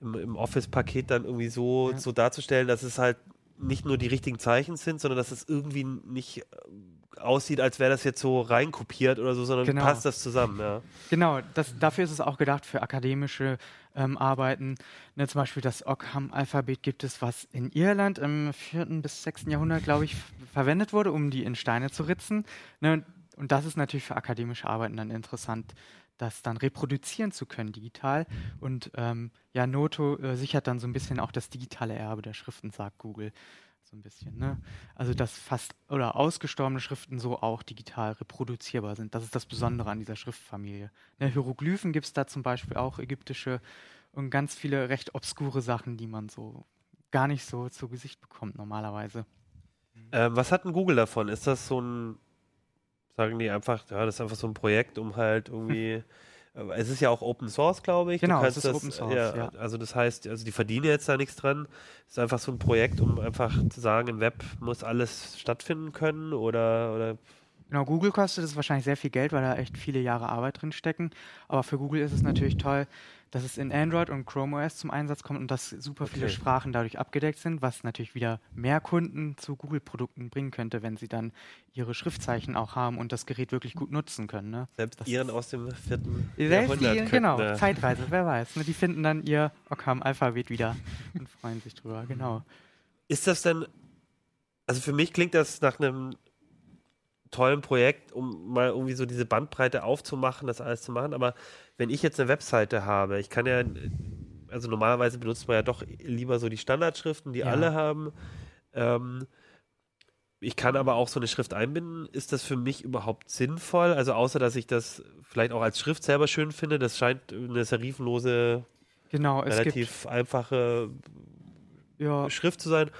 im, im, Office-Paket dann irgendwie so, Ja. so darzustellen, dass es halt nicht nur die richtigen Zeichen sind, sondern dass es irgendwie nicht äh, aussieht, als wäre das jetzt so reinkopiert oder so, sondern Genau. passt das zusammen, ja. Genau, das, dafür ist es auch gedacht für akademische ähm, Arbeiten. Ne, zum Beispiel das Ockham-Alphabet gibt es, was in Irland im 4. bis 6. Jahrhundert, glaube ich, verwendet wurde, um die in Steine zu ritzen. Ne, und das ist natürlich für akademische Arbeiten dann interessant, das dann reproduzieren zu können digital. Und ähm, ja, Noto äh, sichert dann so ein bisschen auch das digitale Erbe der Schriften, sagt Google. So ein bisschen, ne? Also, dass fast oder ausgestorbene Schriften so auch digital reproduzierbar sind. Das ist das Besondere an dieser Schriftfamilie. Ne, Hieroglyphen gibt es da zum Beispiel auch, ägyptische und ganz viele recht obskure Sachen, die man so gar nicht so zu Gesicht bekommt normalerweise. Ähm, was hat denn Google davon? Ist das so ein, sagen die einfach, ja, das ist einfach so ein Projekt, um halt irgendwie, äh, es ist ja auch Open Source, glaube ich. Du Genau, es ist das, Open Source, ja, ja. Also das heißt, also die verdienen jetzt da nichts dran. Es ist einfach so ein Projekt, um einfach zu sagen, im Web muss alles stattfinden können oder, oder Genau, Google kostet es wahrscheinlich sehr viel Geld, weil da echt viele Jahre Arbeit drin stecken. Aber für Google ist es natürlich toll, dass es in Android und Chrome OS zum Einsatz kommt und dass super viele Okay. Sprachen dadurch abgedeckt sind, was natürlich wieder mehr Kunden zu Google-Produkten bringen könnte, wenn sie dann ihre Schriftzeichen auch haben und das Gerät wirklich gut nutzen können. Ne? selbst Das ihren aus dem vierten Selbst die, Jahrhundert genau, könnten, äh, Zeitreise, wer weiß. Ne? Die finden dann ihr Ockham-Alphabet wieder und freuen sich drüber, genau. Ist das denn, also für mich klingt das nach einem tollen Projekt, um mal irgendwie so diese Bandbreite aufzumachen, das alles zu machen. Aber wenn ich jetzt eine Webseite habe, ich kann ja, also normalerweise benutzt man ja doch lieber so die Standardschriften, die Ja. alle haben. Ähm, ich kann aber auch so eine Schrift einbinden. Ist das für mich überhaupt sinnvoll? Also außer, dass ich das vielleicht auch als Schrift selber schön finde, das scheint eine serifenlose, Genau, relativ einfache ja, Schrift zu sein.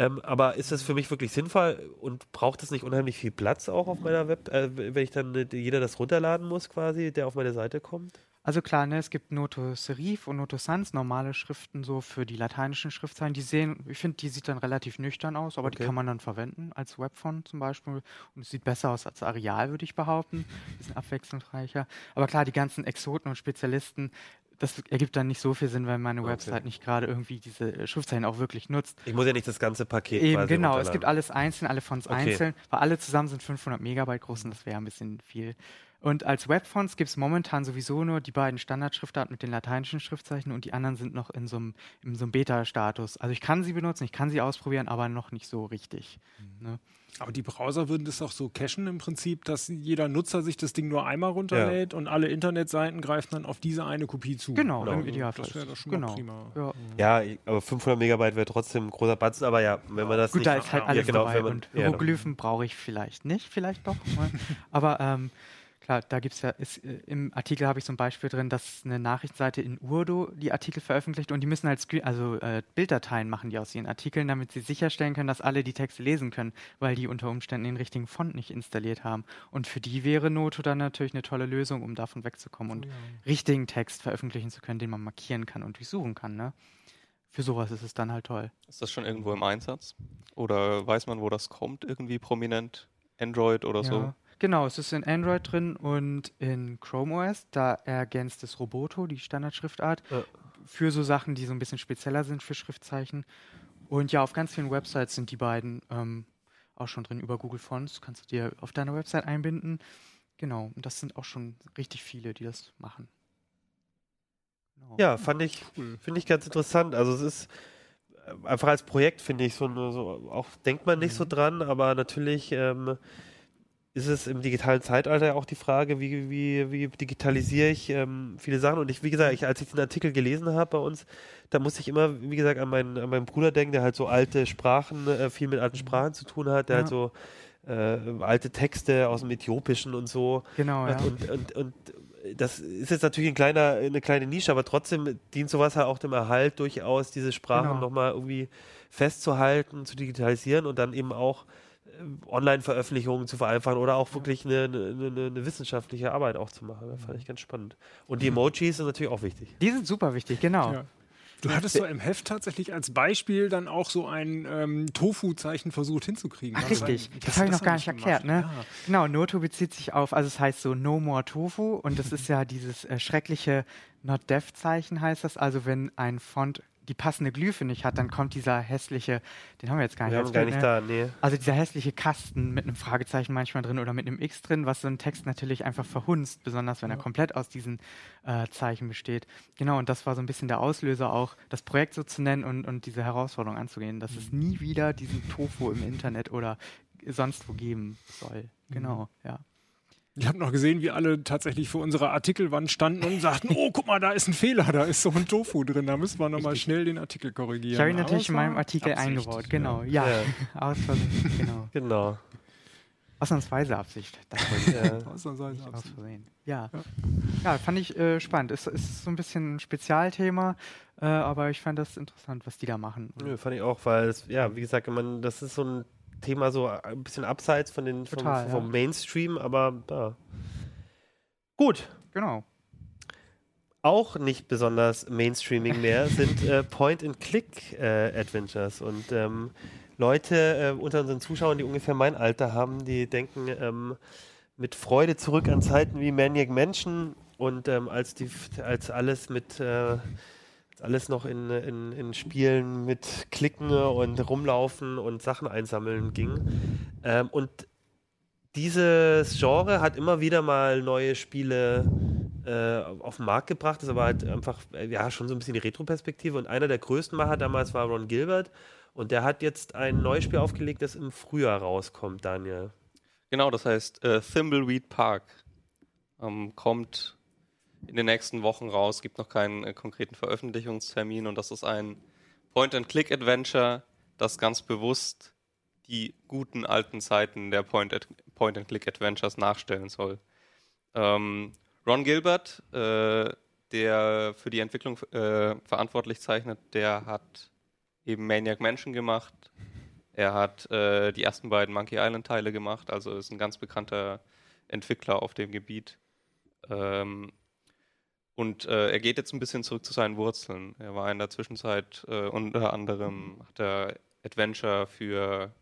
Ähm, aber ist das für mich wirklich sinnvoll und braucht das nicht unheimlich viel Platz auch auf meiner Web, äh, wenn ich dann äh, jeder das runterladen muss quasi, der auf meine Seite kommt? Also klar, ne, es gibt Noto Serif und Noto Sans, normale Schriften so für die lateinischen Schriftzeichen. Die sehen, ich finde, die sieht dann relativ nüchtern aus, aber die Okay. kann man dann verwenden als Webfont zum Beispiel. Und es sieht besser aus als Areal, würde ich behaupten. Bisschen abwechslungsreicher. Aber klar, die ganzen Exoten und Spezialisten, das ergibt dann nicht so viel Sinn, weil meine Okay. Website nicht gerade irgendwie diese äh, Schriftzeichen auch wirklich nutzt. Ich muss ja nicht das ganze Paket Eben, genau. Es gibt alles einzeln, alle Fonts Okay. einzeln, weil alle zusammen sind 500 Megabyte groß und das wäre ein bisschen viel. Und als Webfonts gibt es momentan sowieso nur die beiden Standardschriftarten mit den lateinischen Schriftzeichen und die anderen sind noch in so einem in so einem Beta-Status. Also ich kann sie benutzen, ich kann sie ausprobieren, aber noch nicht so richtig. Ne? Aber die Browser würden das auch so cachen im Prinzip, dass jeder Nutzer sich das Ding nur einmal runterlädt und alle Internetseiten greifen dann auf diese eine Kopie zu. Genau, Genau. im Idealfall. Das wäre doch schon genau. mal prima. Ja. Ja, aber 500 Megabyte wäre trotzdem ein großer Batzen, aber ja, wenn man das Gut, nicht... da ist halt ja, alles genau, dabei wenn man- und ja, Hieroglyphen brauche ich vielleicht nicht, vielleicht doch. ne? Aber ähm, klar, da gibt es ja, ist, äh, im Artikel habe ich so ein Beispiel drin, dass eine Nachrichtenseite in Urdu die Artikel veröffentlicht und die müssen halt Screen, also äh, Bilddateien machen die aus ihren Artikeln, damit sie sicherstellen können, dass alle die Texte lesen können, weil die unter Umständen den richtigen Font nicht installiert haben. Und für die wäre Noto dann natürlich eine tolle Lösung, um davon wegzukommen und richtigen Text veröffentlichen zu können, den man markieren kann und durchsuchen kann. Ne? Für sowas ist es dann halt toll. Ist das schon irgendwo im Einsatz? Oder weiß man, wo das kommt, irgendwie prominent? Android oder so? Genau, es ist in Android drin und in Chrome OS. Da ergänzt es Roboto, die Standardschriftart, Ja. für so Sachen, die so ein bisschen spezieller sind für Schriftzeichen. Und ja, auf ganz vielen Websites sind die beiden ähm, auch schon drin über Google Fonts. Kannst du dir auf deiner Website einbinden. Genau, und das sind auch schon richtig viele, die das machen. Genau. Ja, fand ich, Cool. finde ich ganz interessant. Also es ist äh, einfach als Projekt, finde ich, so, so auch denkt man nicht so Mhm. dran, aber natürlich ähm, ist es im digitalen Zeitalter auch die Frage, wie, wie, wie digitalisiere ich ähm, viele Sachen. Und ich, wie gesagt, ich, als ich den Artikel gelesen habe bei uns, da musste ich immer, wie gesagt, an meinen, an meinen Bruder denken, der halt so alte Sprachen, äh, viel mit alten Sprachen zu tun hat, der Ja. halt so äh, alte Texte aus dem Äthiopischen und so Genau, ja. und, und, und das ist jetzt natürlich ein kleiner, eine kleine Nische, aber trotzdem dient sowas halt auch dem Erhalt durchaus, diese Sprachen Genau. nochmal irgendwie festzuhalten, zu digitalisieren und dann eben auch Online-Veröffentlichungen zu vereinfachen oder auch wirklich eine, eine, eine, eine wissenschaftliche Arbeit auch zu machen. Das fand ich ganz spannend. Und die Emojis sind natürlich auch wichtig. Die sind super wichtig, genau. Ja. Du hattest so im Heft tatsächlich als Beispiel dann auch so ein ähm, Tofu-Zeichen versucht hinzukriegen. Ach, richtig. ein- Das habe ich noch gar nicht erklärt, ne? gemacht. Genau, Noto bezieht sich auf, also es heißt so No More Tofu und das ist ja dieses äh, schreckliche Not Deaf Zeichen heißt das. Also wenn ein Font die passende Glyphe nicht hat, dann kommt dieser hässliche, den haben wir jetzt gar nicht. Wir haben gar nicht ne? da, nee. Also dieser hässliche Kasten mit einem Fragezeichen manchmal drin oder mit einem X drin, was so einen Text natürlich einfach verhunzt, besonders wenn er komplett aus diesen äh, Zeichen besteht. Genau, und das war so ein bisschen der Auslöser auch, das Projekt so zu nennen und, und diese Herausforderung anzugehen, dass es nie wieder diesen Tofu im Internet oder sonst wo geben soll. Genau, ja. Ich habe noch gesehen, wie alle tatsächlich vor unserer Artikelwand standen und sagten, oh, guck mal, da ist ein Fehler, da ist so ein Tofu drin, da müssen wir nochmal schnell den Artikel korrigieren. Ich habe ihn natürlich in meinem Artikel Absicht, eingebaut, genau. Ja, Ja. aus Versehen, genau. Genau. Ausnahmsweise Absicht. Das Ja. Ausnahmsweise nicht aus Absicht. Versehen. Ja. ja, fand ich äh, spannend. Es ist so ein bisschen ein Spezialthema, äh, aber ich fand das interessant, was die da machen. Nö, fand ich auch, weil es, ja, wie gesagt, man, das ist so ein Thema so ein bisschen abseits von den, vom, Total, vom ja. Mainstream, aber ja. Gut. Genau. Auch nicht besonders mainstreaming mehr sind äh, Point-and-Click-Adventures. und ähm, Leute äh, unter unseren Zuschauern, die ungefähr mein Alter haben, die denken ähm, mit Freude zurück an Zeiten wie Maniac Mansion und ähm, als, die, als alles mit äh, alles noch in, in, in Spielen mit Klicken und Rumlaufen und Sachen einsammeln ging. Ähm, und dieses Genre hat immer wieder mal neue Spiele äh, auf den Markt gebracht. Das aber halt einfach, äh, ja, schon so ein bisschen die Retro-Perspektive. Und einer der größten Macher damals war Ron Gilbert. Und der hat jetzt ein neues Spiel aufgelegt, das im Frühjahr rauskommt, Daniel. Genau, das heißt äh, Thimbleweed Park. Ähm, kommt in den nächsten Wochen raus, gibt noch keinen äh, konkreten Veröffentlichungstermin und das ist ein Point-and-Click Adventure, das ganz bewusst die guten alten Zeiten der Point- Point-and-Click Adventures nachstellen soll. Ähm, Ron Gilbert, äh, der für die Entwicklung äh, verantwortlich zeichnet, der hat eben Maniac Mansion gemacht. Er hat äh, die ersten beiden Monkey Island Teile gemacht, also ist ein ganz bekannter Entwickler auf dem Gebiet. Ähm, und äh, er geht jetzt ein bisschen zurück zu seinen Wurzeln. Er war in der Zwischenzeit äh, unter anderem hat er Adventure für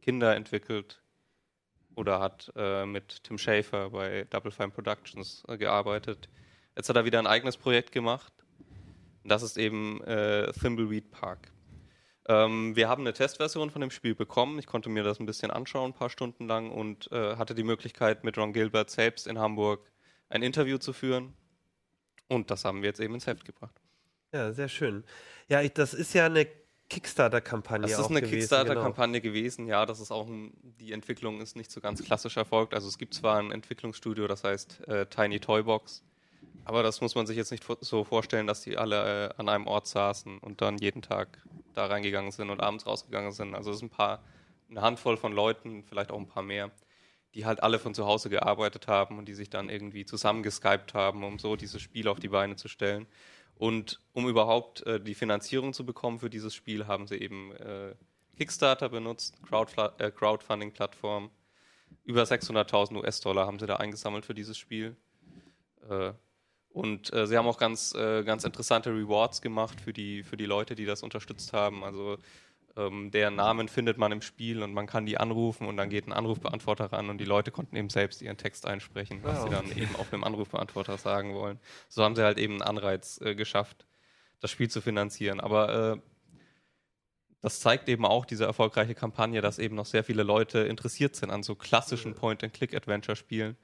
Kinder entwickelt oder hat äh, mit Tim Schafer bei Double Fine Productions äh, gearbeitet. Jetzt hat er wieder ein eigenes Projekt gemacht. Das ist eben äh, Thimbleweed Park. Ähm, wir haben eine Testversion von dem Spiel bekommen. Ich konnte mir das ein bisschen anschauen, ein paar Stunden lang und äh, hatte die Möglichkeit, mit Ron Gilbert selbst in Hamburg ein Interview zu führen. Und das haben wir jetzt eben ins Heft gebracht. Ja, sehr schön. Ja, ich, das ist ja eine Kickstarter-Kampagne. Das ist eine Kickstarter-Kampagne genau. gewesen, ja. Das ist auch ein, die Entwicklung ist nicht so ganz klassisch erfolgt. Also es gibt zwar ein Entwicklungsstudio, das heißt äh, Tiny Toybox, aber das muss man sich jetzt nicht so vorstellen, dass die alle äh, an einem Ort saßen und dann jeden Tag da reingegangen sind und abends rausgegangen sind. Also es sind ein paar, eine Handvoll von Leuten, vielleicht auch ein paar mehr, die halt alle von zu Hause gearbeitet haben und die sich dann irgendwie zusammengeskypt haben, um so dieses Spiel auf die Beine zu stellen. Und um überhaupt äh, die Finanzierung zu bekommen für dieses Spiel, haben sie eben äh, Kickstarter benutzt, äh, Crowdfunding-Plattform. Über 600.000 US-Dollar haben sie da eingesammelt für dieses Spiel. Äh, und äh, sie haben auch ganz, äh, ganz interessante Rewards gemacht für die, für die Leute, die das unterstützt haben. Also ähm, deren Namen findet man im Spiel und man kann die anrufen und dann geht ein Anrufbeantworter ran und die Leute konnten eben selbst ihren Text einsprechen, was wow. sie dann eben auf einem Anrufbeantworter sagen wollen. So haben sie halt eben einen Anreiz äh, geschafft, das Spiel zu finanzieren. Aber äh, das zeigt eben auch diese erfolgreiche Kampagne, dass eben noch sehr viele Leute interessiert sind an so klassischen Point-and-Click-Adventure-Spielen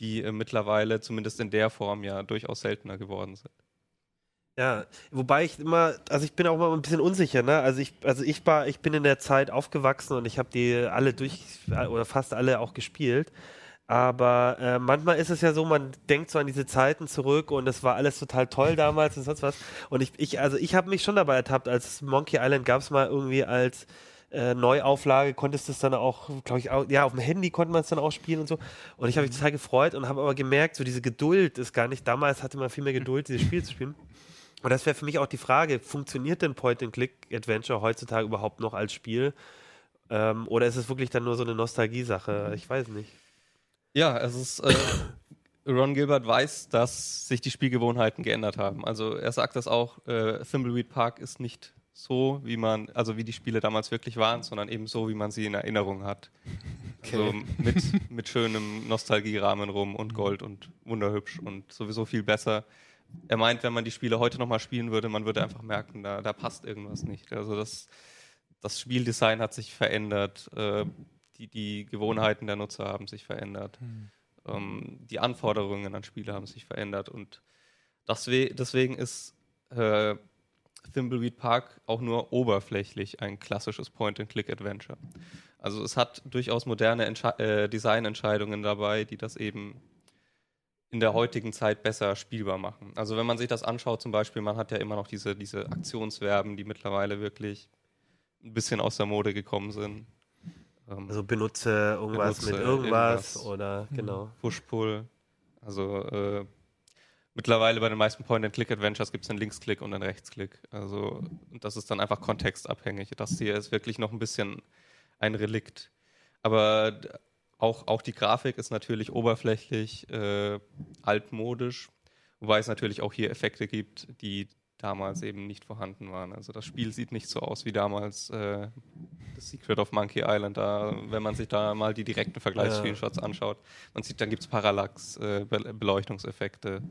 die äh, mittlerweile zumindest in der Form ja durchaus seltener geworden sind. Ja, wobei ich immer, also ich bin auch immer ein bisschen unsicher, ne? Also ich, also ich war, ich bin in der Zeit aufgewachsen und ich habe die alle durch oder fast alle auch gespielt. Aber äh, manchmal ist es ja so, man denkt so an diese Zeiten zurück und es war alles total toll damals und sonst was. Und ich, ich also ich habe mich schon dabei ertappt, als Monkey Island gab es mal irgendwie als äh, Neuauflage konntest du es dann auch, glaube ich, auch, ja, auf dem Handy konnte man es dann auch spielen und so. Und ich habe mich total gefreut und habe aber gemerkt, so diese Geduld ist gar nicht, damals hatte man viel mehr Geduld, dieses Spiel zu spielen. Und das wäre für mich auch die Frage, funktioniert denn Point-and-Click-Adventure heutzutage überhaupt noch als Spiel? Ähm, oder ist es wirklich dann nur so eine Nostalgie-Sache? Ich weiß nicht. Ja, es ist. Äh, Ron Gilbert weiß, dass sich die Spielgewohnheiten geändert haben. Also er sagt das auch, äh, Thimbleweed Park ist nicht so, wie man, also wie die Spiele damals wirklich waren, sondern eben so, wie man sie in Erinnerung hat. Okay. Also mit, mit schönem Nostalgierahmen rum und Gold und wunderhübsch und sowieso viel besser. Er meint, wenn man die Spiele heute nochmal spielen würde, man würde einfach merken, da, da passt irgendwas nicht. Also das, das Spieldesign hat sich verändert, äh, die, die Gewohnheiten der Nutzer haben sich verändert, hm. ähm, die Anforderungen an Spiele haben sich verändert und deswegen ist äh, Thimbleweed Park auch nur oberflächlich ein klassisches Point-and-Click-Adventure. Also es hat durchaus moderne Entsche äh, Designentscheidungen dabei, die das eben in der heutigen Zeit besser spielbar machen. Also wenn man sich das anschaut, zum Beispiel, man hat ja immer noch diese, diese Aktionsverben, die mittlerweile wirklich ein bisschen aus der Mode gekommen sind. Ähm, also benutze irgendwas benutze mit irgendwas, irgendwas, oder genau. Push-Pull. Also äh, Mittlerweile bei den meisten Point-and-Click-Adventures gibt es einen Linksklick und einen Rechtsklick. Also, und das ist dann einfach kontextabhängig. Das hier ist wirklich noch ein bisschen ein Relikt. Aber auch, auch die Grafik ist natürlich oberflächlich, äh, altmodisch, wobei es natürlich auch hier Effekte gibt, die damals eben nicht vorhanden waren. Also das Spiel sieht nicht so aus wie damals äh, The Secret of Monkey Island. Da, wenn man sich da mal die direkten Vergleichsscreenshots anschaut, man sieht, dann gibt es Parallax-Beleuchtungseffekte. Äh,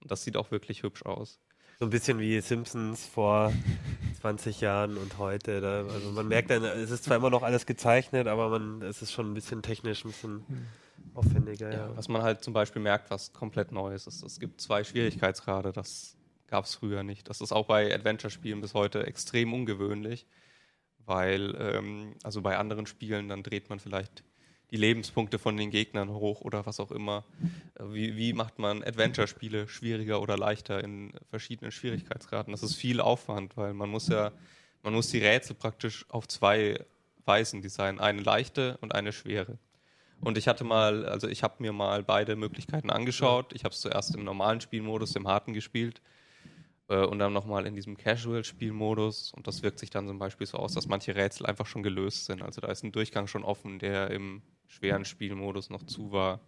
und das sieht auch wirklich hübsch aus. So ein bisschen wie Simpsons vor 20 Jahren und heute. Da, also man merkt dann, es ist zwar immer noch alles gezeichnet, aber man, es ist schon ein bisschen technisch, ein bisschen hm. aufwendiger. Ja, ja. Was man halt zum Beispiel merkt, was komplett neu ist, ist, es gibt zwei Schwierigkeitsgrade. Das gab es früher nicht. Das ist auch bei Adventure-Spielen bis heute extrem ungewöhnlich, weil ähm, also bei anderen Spielen dann dreht man vielleicht die Lebenspunkte von den Gegnern hoch oder was auch immer. Wie, wie macht man Adventure-Spiele schwieriger oder leichter in verschiedenen Schwierigkeitsgraden? Das ist viel Aufwand, weil man muss ja, man muss die Rätsel praktisch auf zwei Weisen designen, eine leichte und eine schwere. Und ich hatte mal, also ich habe mir mal beide Möglichkeiten angeschaut. Ich habe es zuerst im normalen Spielmodus, im harten gespielt äh, und dann nochmal in diesem Casual-Spielmodus. Und das wirkt sich dann zum Beispiel so aus, dass manche Rätsel einfach schon gelöst sind. Also da ist ein Durchgang schon offen, der im schweren Spielmodus noch zu war.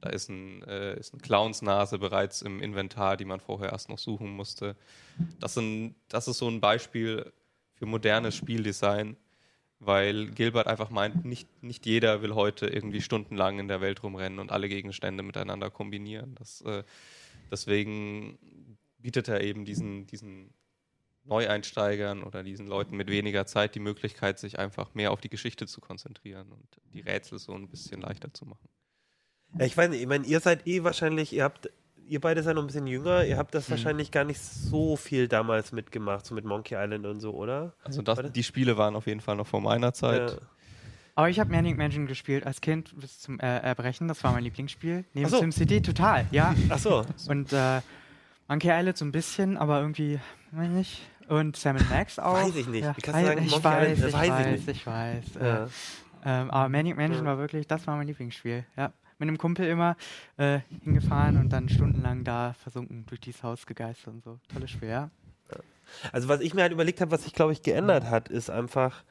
Da ist, ein, äh, ist eine Clownsnase bereits im Inventar, die man vorher erst noch suchen musste. Das, sind, das ist so ein Beispiel für modernes Spieldesign, weil Gilbert einfach meint, nicht, nicht jeder will heute irgendwie stundenlang in der Welt rumrennen und alle Gegenstände miteinander kombinieren. Das, äh, Deswegen bietet er eben diesen, diesen Neueinsteigern oder diesen Leuten mit weniger Zeit die Möglichkeit, sich einfach mehr auf die Geschichte zu konzentrieren und die Rätsel so ein bisschen leichter zu machen. Ja, ich weiß nicht, ich meine, ihr seid eh wahrscheinlich, ihr habt, ihr beide seid noch ein bisschen jünger, ihr habt das Hm. wahrscheinlich gar nicht so viel damals mitgemacht, so mit Monkey Island und so, oder? Also das, die Spiele waren auf jeden Fall noch vor meiner Zeit. Ja. Aber ich habe Manic Mansion gespielt als Kind bis zum äh, Erbrechen. Das war mein Lieblingsspiel. Neben so. SimCity total, ja. Ach so, Und äh, Monkey Island so ein bisschen, aber irgendwie, weiß nicht. Und Sam Max auch. Weiß ich nicht. Ja, kannst du sagen, ich Monkey weiß, Island? Ich weiß ich weiß, nicht. ich weiß. ja. Äh, ähm, aber Manic Mansion Ja. war wirklich, das war mein Lieblingsspiel. Ja. Mit einem Kumpel immer äh, hingefahren und dann stundenlang da versunken durch dieses Haus gegeistert und so. Tolles Spiel, ja. Also was ich mir halt überlegt habe, was sich, glaube ich, geändert hat, ist einfach,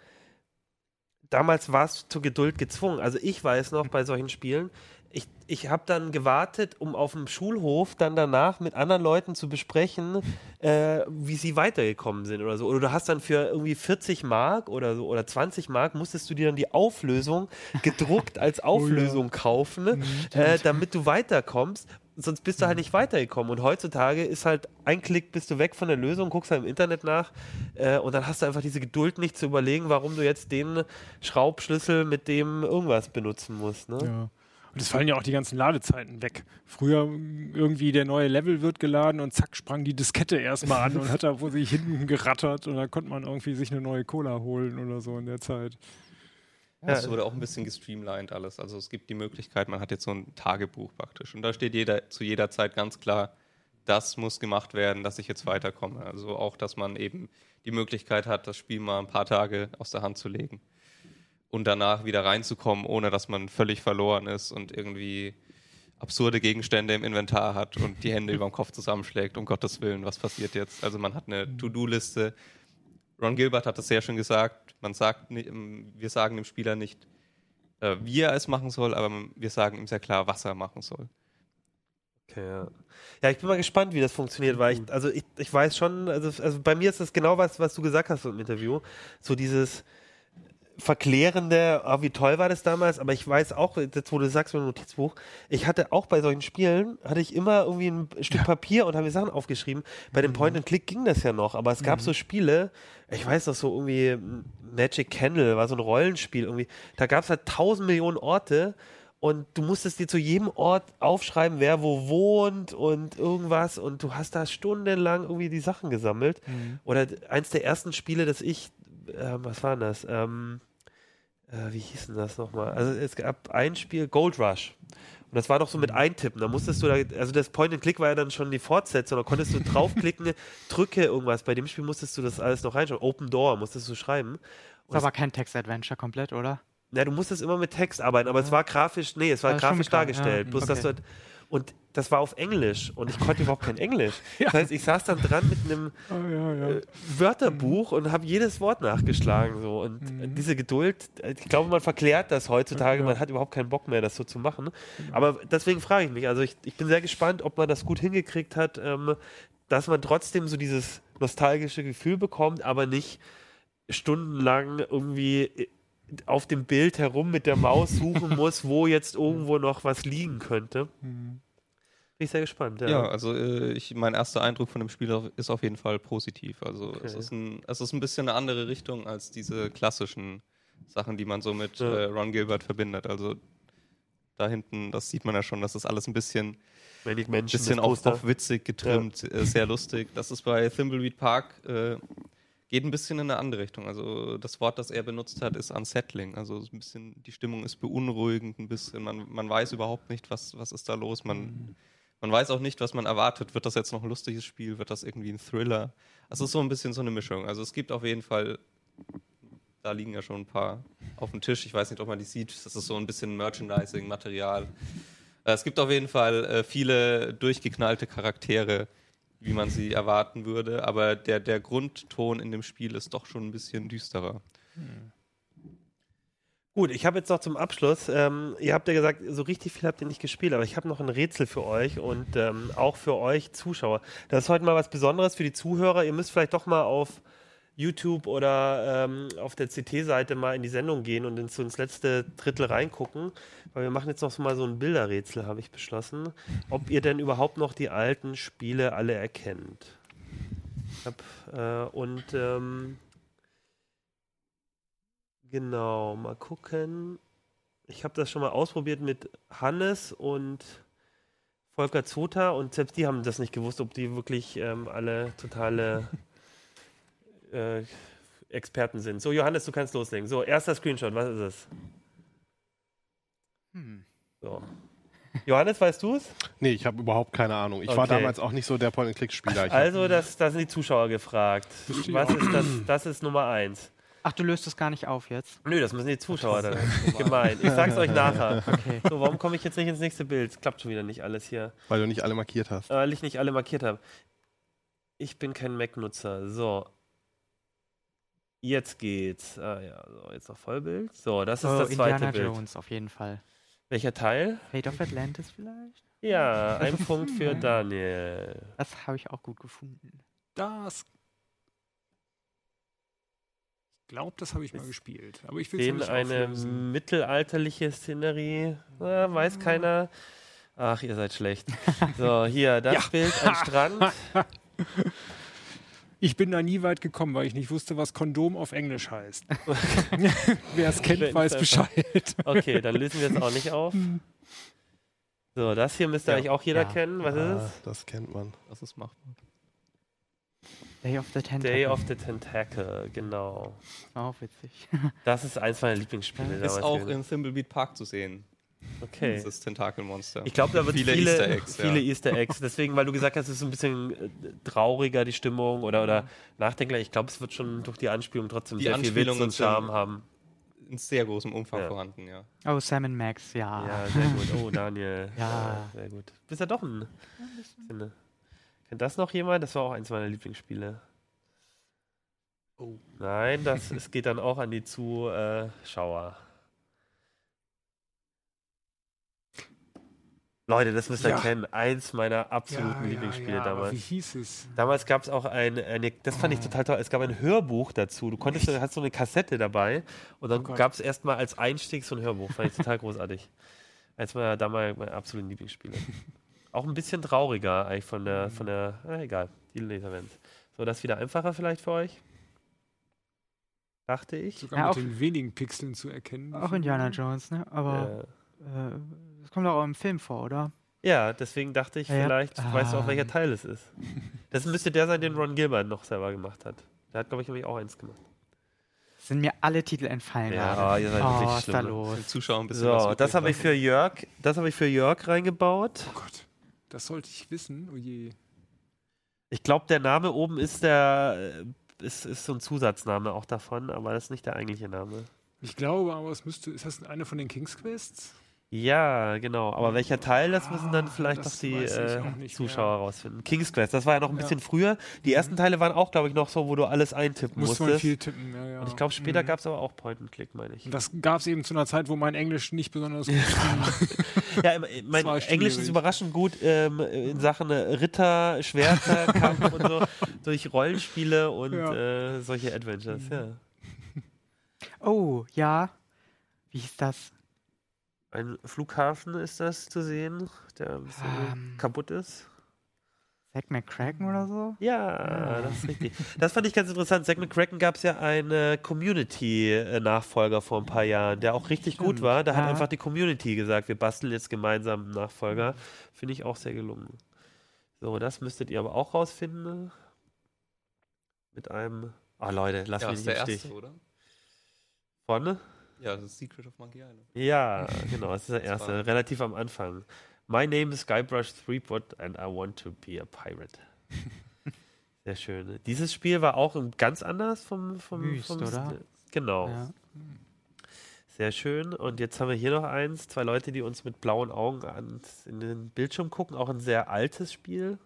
damals warst du zur Geduld gezwungen. Also ich weiß noch bei solchen Spielen, ich, ich habe dann gewartet, um auf dem Schulhof dann danach mit anderen Leuten zu besprechen, äh, wie sie weitergekommen sind oder so. Oder du hast dann für irgendwie 40 Mark oder so oder 20 Mark musstest du dir dann die Auflösung gedruckt als Auflösung kaufen, äh, damit du weiterkommst. Sonst bist du halt nicht weitergekommen. Und heutzutage ist halt ein Klick, bist du weg von der Lösung, guckst halt im Internet nach äh, und dann hast du einfach diese Geduld nicht zu überlegen, warum du jetzt den Schraubschlüssel mit dem irgendwas benutzen musst. Ne? Ja. Und es fallen ja auch die ganzen Ladezeiten weg. Früher mm, irgendwie der neue Level wird geladen und zack sprang die Diskette erstmal an und hat da vor sich hinten gerattert und da konnte man irgendwie sich eine neue Cola holen oder so in der Zeit. Ja, es wurde auch ein bisschen gestreamlined alles. Also es gibt die Möglichkeit, man hat jetzt so ein Tagebuch praktisch. Und da steht jeder zu jeder Zeit ganz klar, das muss gemacht werden, dass ich jetzt weiterkomme. Also auch, dass man eben die Möglichkeit hat, das Spiel mal ein paar Tage aus der Hand zu legen. Und danach wieder reinzukommen, ohne dass man völlig verloren ist und irgendwie absurde Gegenstände im Inventar hat und die Hände über dem Kopf zusammenschlägt, um Gottes Willen, was passiert jetzt? Also man hat eine To-Do-Liste. Ron Gilbert hat das sehr schön gesagt. Man sagt, ähm, wir sagen dem Spieler nicht, äh, wie er es machen soll, aber wir sagen ihm sehr klar, was er machen soll. Okay, ja. ja, ich bin mal gespannt, wie das funktioniert, weil ich, also ich, ich weiß schon, also, also bei mir ist das genau was, was du gesagt hast im Interview. So dieses verklärende, ah, wie toll war das damals, aber ich weiß auch, jetzt wo du sagst mit dem Notizbuch, ich hatte auch bei solchen Spielen, hatte ich immer irgendwie ein Stück Papier und habe mir Sachen aufgeschrieben. Bei dem Point-and-Click ging das ja noch, aber es gab so Spiele, ich weiß noch so irgendwie Magic Candle war so ein Rollenspiel irgendwie, da gab es halt tausend Millionen Orte und du musstest dir zu jedem Ort aufschreiben, wer wo wohnt und irgendwas und du hast da stundenlang irgendwie die Sachen gesammelt. Oder eins der ersten Spiele, das ich, ähm, was war denn das? Ähm, äh, wie hieß denn das nochmal? Also es gab ein Spiel, Gold Rush. Und das war doch so mit Eintippen. Da musstest du da, also das Point-and-Click war ja dann schon die Fortsetzung. Da konntest du draufklicken, drücke irgendwas. Bei dem Spiel musstest du das alles noch reinschauen. Open Door musstest du schreiben. Ist aber kein Text-Adventure komplett, oder? Na, du musstest immer mit Text arbeiten, aber es war grafisch, nee, es war Also grafisch dargestellt. ja, Bloß, okay. dass du halt, und das war auf Englisch und ich konnte überhaupt kein Englisch. Das heißt, ich saß dann dran mit einem Oh, ja, ja. äh, Wörterbuch und habe jedes Wort nachgeschlagen. So. Und äh, diese Geduld, äh, ich glaube, man verklärt das heutzutage, Ja. man hat überhaupt keinen Bock mehr, das so zu machen. Aber deswegen frage ich mich, also ich, ich bin sehr gespannt, ob man das gut hingekriegt hat, ähm, dass man trotzdem so dieses nostalgische Gefühl bekommt, aber nicht stundenlang irgendwie auf dem Bild herum mit der Maus suchen muss, wo jetzt irgendwo noch was liegen könnte. Bin ich sehr gespannt. Ja, Ja, also äh, ich, mein erster Eindruck von dem Spiel ist auf jeden Fall positiv. Also es, Okay. ist ein, es ist ein bisschen eine andere Richtung als diese klassischen Sachen, die man so mit Ja. äh, Ron Gilbert verbindet. Also da hinten, das sieht man ja schon, das ist alles ein bisschen, wenn ich Menschen bisschen das auf, auf witzig getrimmt, äh, sehr lustig. Das ist bei Thimbleweed Park, äh, geht ein bisschen in eine andere Richtung. Also das Wort, das er benutzt hat, ist unsettling. Also so ein bisschen, die Stimmung ist beunruhigend ein bisschen. Man, man weiß überhaupt nicht, was, was ist da los. Man, man weiß auch nicht, was man erwartet. Wird das jetzt noch ein lustiges Spiel? Wird das irgendwie ein Thriller? Also es ist so ein bisschen so eine Mischung. Also es gibt auf jeden Fall, da liegen ja schon ein paar auf dem Tisch. Ich weiß nicht, ob man die sieht. Das ist so ein bisschen Merchandising-Material. Äh, Es gibt auf jeden Fall äh, viele durchgeknallte Charaktere, wie man sie erwarten würde, aber der, der Grundton in dem Spiel ist doch schon ein bisschen düsterer. Gut, ich habe jetzt noch zum Abschluss, ähm, ihr habt ja gesagt, so richtig viel habt ihr nicht gespielt, aber ich habe noch ein Rätsel für euch und ähm, auch für euch Zuschauer. Das ist heute mal was Besonderes für die Zuhörer. Ihr müsst vielleicht doch mal auf YouTube oder ähm, auf der CT-Seite mal in die Sendung gehen und ins, ins letzte Drittel reingucken, weil wir machen jetzt noch mal so ein Bilderrätsel, habe ich beschlossen, ob ihr denn überhaupt noch die alten Spiele alle erkennt. Hab, äh, und ähm, genau, mal gucken. Ich habe das schon mal ausprobiert mit Hannes und Volker Zota und selbst die haben das nicht gewusst, ob die wirklich ähm, alle totale äh, Experten sind. So, Johannes, du kannst loslegen. So, erster Screenshot, was ist es? Hm. So. Johannes, weißt du es? Nee, ich habe überhaupt keine Ahnung. Ich war Okay. damals auch nicht so der Point-and-Click-Spieler. Also, das, da sind die Zuschauer gefragt. Verstehe Was ist das? Das ist Nummer eins. Ach, du löst es gar nicht auf jetzt. Nö, das müssen die Zuschauer dann. Gemein. Ich sag's euch nachher. Okay. So, warum komme ich jetzt nicht ins nächste Bild? Klappt schon wieder nicht alles hier. weil du nicht alle markiert hast. weil ich nicht alle markiert habe. Ich bin kein Mac-Nutzer. So. Jetzt geht's. Ah ja, so, jetzt noch Vollbild. So, das ist Oh, das zweite Indiana Bild. Jones auf jeden Fall. Welcher Teil? Fate of Atlantis vielleicht? Ja, ein Punkt für. Daniel. Das habe ich auch gut gefunden. Das. Ich glaube, das habe ich mal gespielt. Aber ich will Den nicht eine mittelalterliche Szenerie. Ah, weiß keiner. Ach, ihr seid schlecht. So, hier, das Ja. Bild am Strand. Ich bin da nie weit gekommen, weil ich nicht wusste, was Kondom auf Englisch heißt. Wer es kennt, weiß Bescheid. Okay, dann lösen wir es auch nicht auf. So, das hier müsste Ja. eigentlich auch jeder Ja. kennen. Was Ah, ist es? das kennt man. Das ist machbar. Day of the Tentacle. Day of the Tentacle, genau. Auch witzig. Das ist eins meiner Lieblingsspiele. Ist auch gewesen. in Thimblebeat Park zu sehen. Okay. Dieses Tentakelmonster. Ich glaube, da wird Viele viele, Easter Eggs, viele ja. Easter Eggs. Deswegen, weil du gesagt hast, es ist ein bisschen äh, trauriger, die Stimmung oder, oder nachdenklicher. Ich glaube, es wird schon durch die Anspielung trotzdem Die sehr viel Witz und Charme haben. In sehr großem Umfang Ja. vorhanden, ja. Oh, Sam Max, ja. Ja, sehr gut. Oh, Daniel. Ja. Sehr gut. Bist ja doch ein. Finde. Kennt das noch jemand? Das war auch eins meiner Lieblingsspiele. Oh. Nein, das es geht dann auch an die Zuschauer. Leute, das müsst ihr Ja. kennen. Eins meiner absoluten Ja, Lieblingsspiele ja, ja, aber damals. Wie hieß es? Damals gab es auch ein, eine, das fand ich total toll, es gab ein Hörbuch dazu. Du konntest, du hast so eine Kassette dabei und dann Oh gab es erstmal als Einstieg so ein Hörbuch. Fand ich total großartig. Eins meiner damals meine absoluten Lieblingsspiele. Auch ein bisschen trauriger eigentlich von der, von der, ah, egal, die Leser werden So, das wieder einfacher vielleicht für euch. Dachte ich. Sogar Ja, mit auch- den wenigen Pixeln zu erkennen. Auch Indiana Jones, ne? Aber Äh, äh, das kommt auch im Film vor, oder? ja, deswegen dachte ich, Ja, ja. vielleicht weißt du auch, welcher Ah. Teil es ist. Das müsste der sein, den Ron Gilbert noch selber gemacht hat. Der hat, glaube ich, nämlich auch eins gemacht. Sind mir alle Titel entfallen Ja, ihr seid oh, wirklich ist da schlimm. los? Den Zuschauern ein bisschen was So, das habe ich lassen. für Jörg, das habe ich für Jörg reingebaut. Oh Gott, das sollte ich wissen. Oh je. Ich glaube, der Name oben ist der äh, ist, ist so ein Zusatzname auch davon, aber das ist nicht der eigentliche Name. Ich glaube, aber es müsste. Ist das eine von den King's Quests? Ja, genau. Aber welcher Teil, das müssen dann vielleicht das doch die äh, Zuschauer rausfinden. King's Quest, das war ja noch ein Ja. bisschen früher. Die ersten Teile waren auch, glaube ich, noch so, wo du alles eintippen Musste man musstest. viel tippen, ja, ja. Und ich glaube, später Mhm. gab es aber auch Point-and-Click, meine ich. Und Das gab es eben zu einer Zeit, wo mein Englisch nicht besonders gut war. Ja, im- mein war Englisch ist überraschend gut ähm, in Sachen äh, Ritter, Schwerter, Kampf und so, durch Rollenspiele und Ja. äh, solche Adventures, ja. Oh, ja. Wie hieß das? Ein Flughafen ist das zu sehen, der ein bisschen Ähm. kaputt ist. Zack McCracken oder so? Ja, das ist richtig. Das fand ich ganz interessant. Zack McCracken gab es ja einen Community-Nachfolger vor ein paar Jahren, der auch richtig gut Stimmt, war. Da hat ja. einfach die Community gesagt, wir basteln jetzt gemeinsam einen Nachfolger. Finde ich auch sehr gelungen. So, das müsstet ihr aber auch rausfinden. Mit einem. Ah, Leute, lass Ja, mich nicht der erste, Stich. oder? Vorne? Ja, das ist Secret of Monkey Island. Ja, genau, das ist der erste, war- relativ am Anfang. My name is Guybrush Threepwood and I want to be a pirate. Sehr schön. Dieses Spiel war auch ganz anders vom, vom, Wüst, vom oder? Genau, Ja. sehr schön. Und jetzt haben wir hier noch eins, zwei Leute, die uns mit blauen Augen an, in den Bildschirm gucken. Auch ein sehr altes Spiel.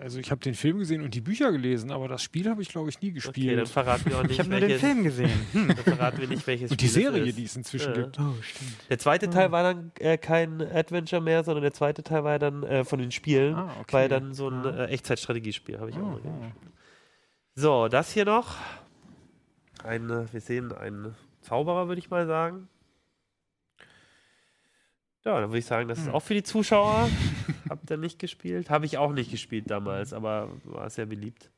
Also ich habe den Film gesehen und die Bücher gelesen, aber das Spiel habe ich, glaube ich, nie Okay, dann gespielt. verraten wir auch nicht, Ich habe nur den Film gesehen. Dann verraten wir nicht, welches und die Spiel es Serie, ist. die es inzwischen Ja. gibt. Oh, stimmt. Der zweite Teil Oh. war dann äh, kein Adventure mehr, sondern der zweite Teil war dann äh, von den Spielen, Ah, okay. war ja dann so ein Ah. äh, Echtzeitstrategiespiel, habe ich auch Oh, mal gesehen. oh. So, das hier noch. Ein, wir sehen einen Zauberer, würde ich mal sagen. Ja, dann würde ich sagen, das ist Hm. auch für die Zuschauer. Habt ihr nicht gespielt? Habe ich auch nicht gespielt damals, aber war sehr beliebt.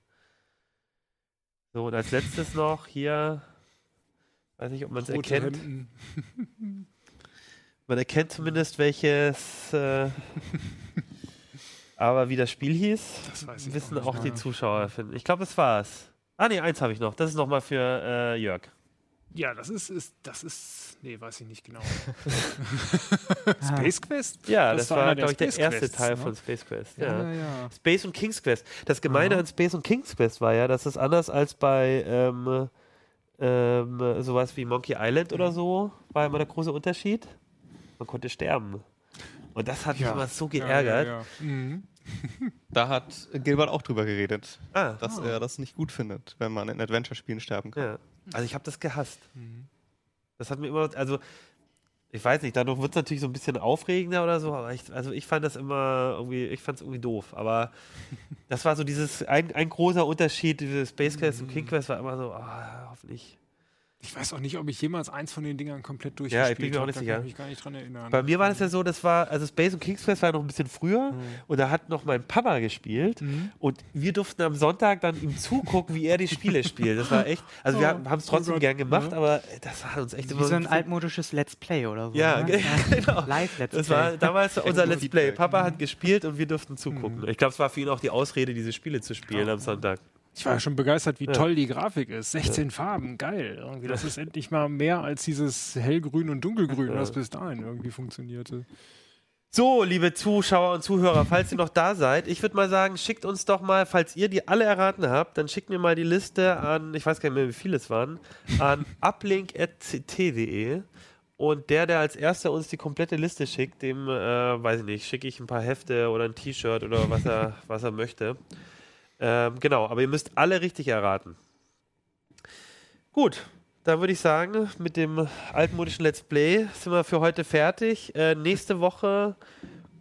So, und als letztes noch hier, weiß nicht, ob man es erkennt. Hemden. Man erkennt zumindest, welches, äh, aber wie das Spiel hieß, Das wissen auch auch, die. Zuschauer. Finden. Ich glaube, es war's. Ah, nee, eins habe ich noch. Das ist nochmal für äh, Jörg. Ja, das ist, ist, das ist, nee, weiß ich nicht genau. Space Quest? Ja, Das das, war, glaube ich, der Space erste Quests, Teil ne? von Space Quest. Ja, Ja. ja, ja. Space und King's Quest. Das Gemeine Aha. an Space und King's Quest war ja, dass es anders als bei ähm, ähm, sowas wie Monkey Island oder so, war immer der große Unterschied. Man konnte sterben. Und das hat mich immer so geärgert. Ja, ja. Mhm. Da hat Gilbert auch drüber geredet, Ah, dass er das nicht gut findet, wenn man in Adventure-Spielen sterben kann. Also ich habe das gehasst. Mhm. Das hat mir immer, also ich weiß nicht, dadurch wird es natürlich so ein bisschen aufregender oder so, aber ich, also ich fand das immer irgendwie, ich fand es irgendwie doof. Aber das war so dieses, ein, ein großer Unterschied, dieses Space Quest und King Quest war immer so, ah, hoffentlich. Ich weiß auch nicht, ob ich jemals eins von den Dingern komplett Ja, durchgespielt ich bin mir auch nicht sicher. kann ich mich gar nicht dran erinnern. Bei mir war das ja so, das war, also Space und King's Quest war noch ein bisschen früher Mhm. und da hat noch mein Papa gespielt Mhm. und wir durften am Sonntag dann ihm zugucken, wie er die Spiele spielt. Das war echt, also wir Oh, haben es oh trotzdem gern gemacht, ja. aber das hat uns echt Wie immer so ein bisschen- altmodisches Let's Play oder so. Ja, ne? ge- genau. Live-Let's Das Play. war damals unser Let's Play. Papa hat gespielt und wir durften zugucken. Mhm. Ich glaube, es war für ihn auch die Ausrede, diese Spiele zu spielen Ja. am Sonntag. Ich war ja schon begeistert, wie Ja. toll die Grafik ist. 16 Farben, geil. Irgendwie, das ist endlich mal mehr als dieses hellgrün und dunkelgrün, Ja. was bis dahin irgendwie funktionierte. So, liebe Zuschauer und Zuhörer, falls ihr noch da seid, ich würde mal sagen, schickt uns doch mal, falls ihr die alle erraten habt, dann schickt mir mal die Liste an, ich weiß gar nicht mehr, wie viele es waren, an uplink.ct.de. Und der, der als erster uns die komplette Liste schickt, dem, äh, weiß ich nicht, schicke ich ein paar Hefte oder ein T-Shirt oder was er, was er möchte. Ähm, genau, aber ihr müsst alle richtig erraten. Gut, dann würde ich sagen, mit dem altmodischen Let's Play sind wir für heute fertig. Äh, nächste Woche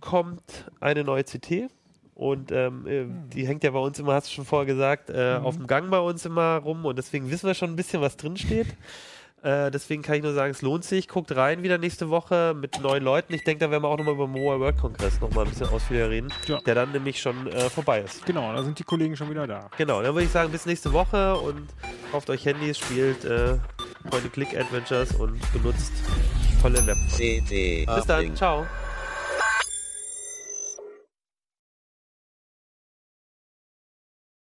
kommt eine neue CT. Und ähm, äh, die hängt ja bei uns immer, hast du schon vorher gesagt, äh, auf dem Gang bei uns immer rum. Und deswegen wissen wir schon ein bisschen, was drinsteht. Äh, deswegen kann ich nur sagen, es lohnt sich. Guckt rein wieder nächste Woche mit neuen Leuten. Ich denke, da werden wir auch nochmal über den Mobile World Congress nochmal ein bisschen ausführlicher reden, Ja. der dann nämlich schon äh, vorbei ist. Genau, da sind die Kollegen schon wieder da. Genau, dann würde ich sagen, bis nächste Woche und kauft euch Handys, spielt äh, Point-and-Click-Adventures und benutzt tolle Laptops. CD Bis dann, ciao.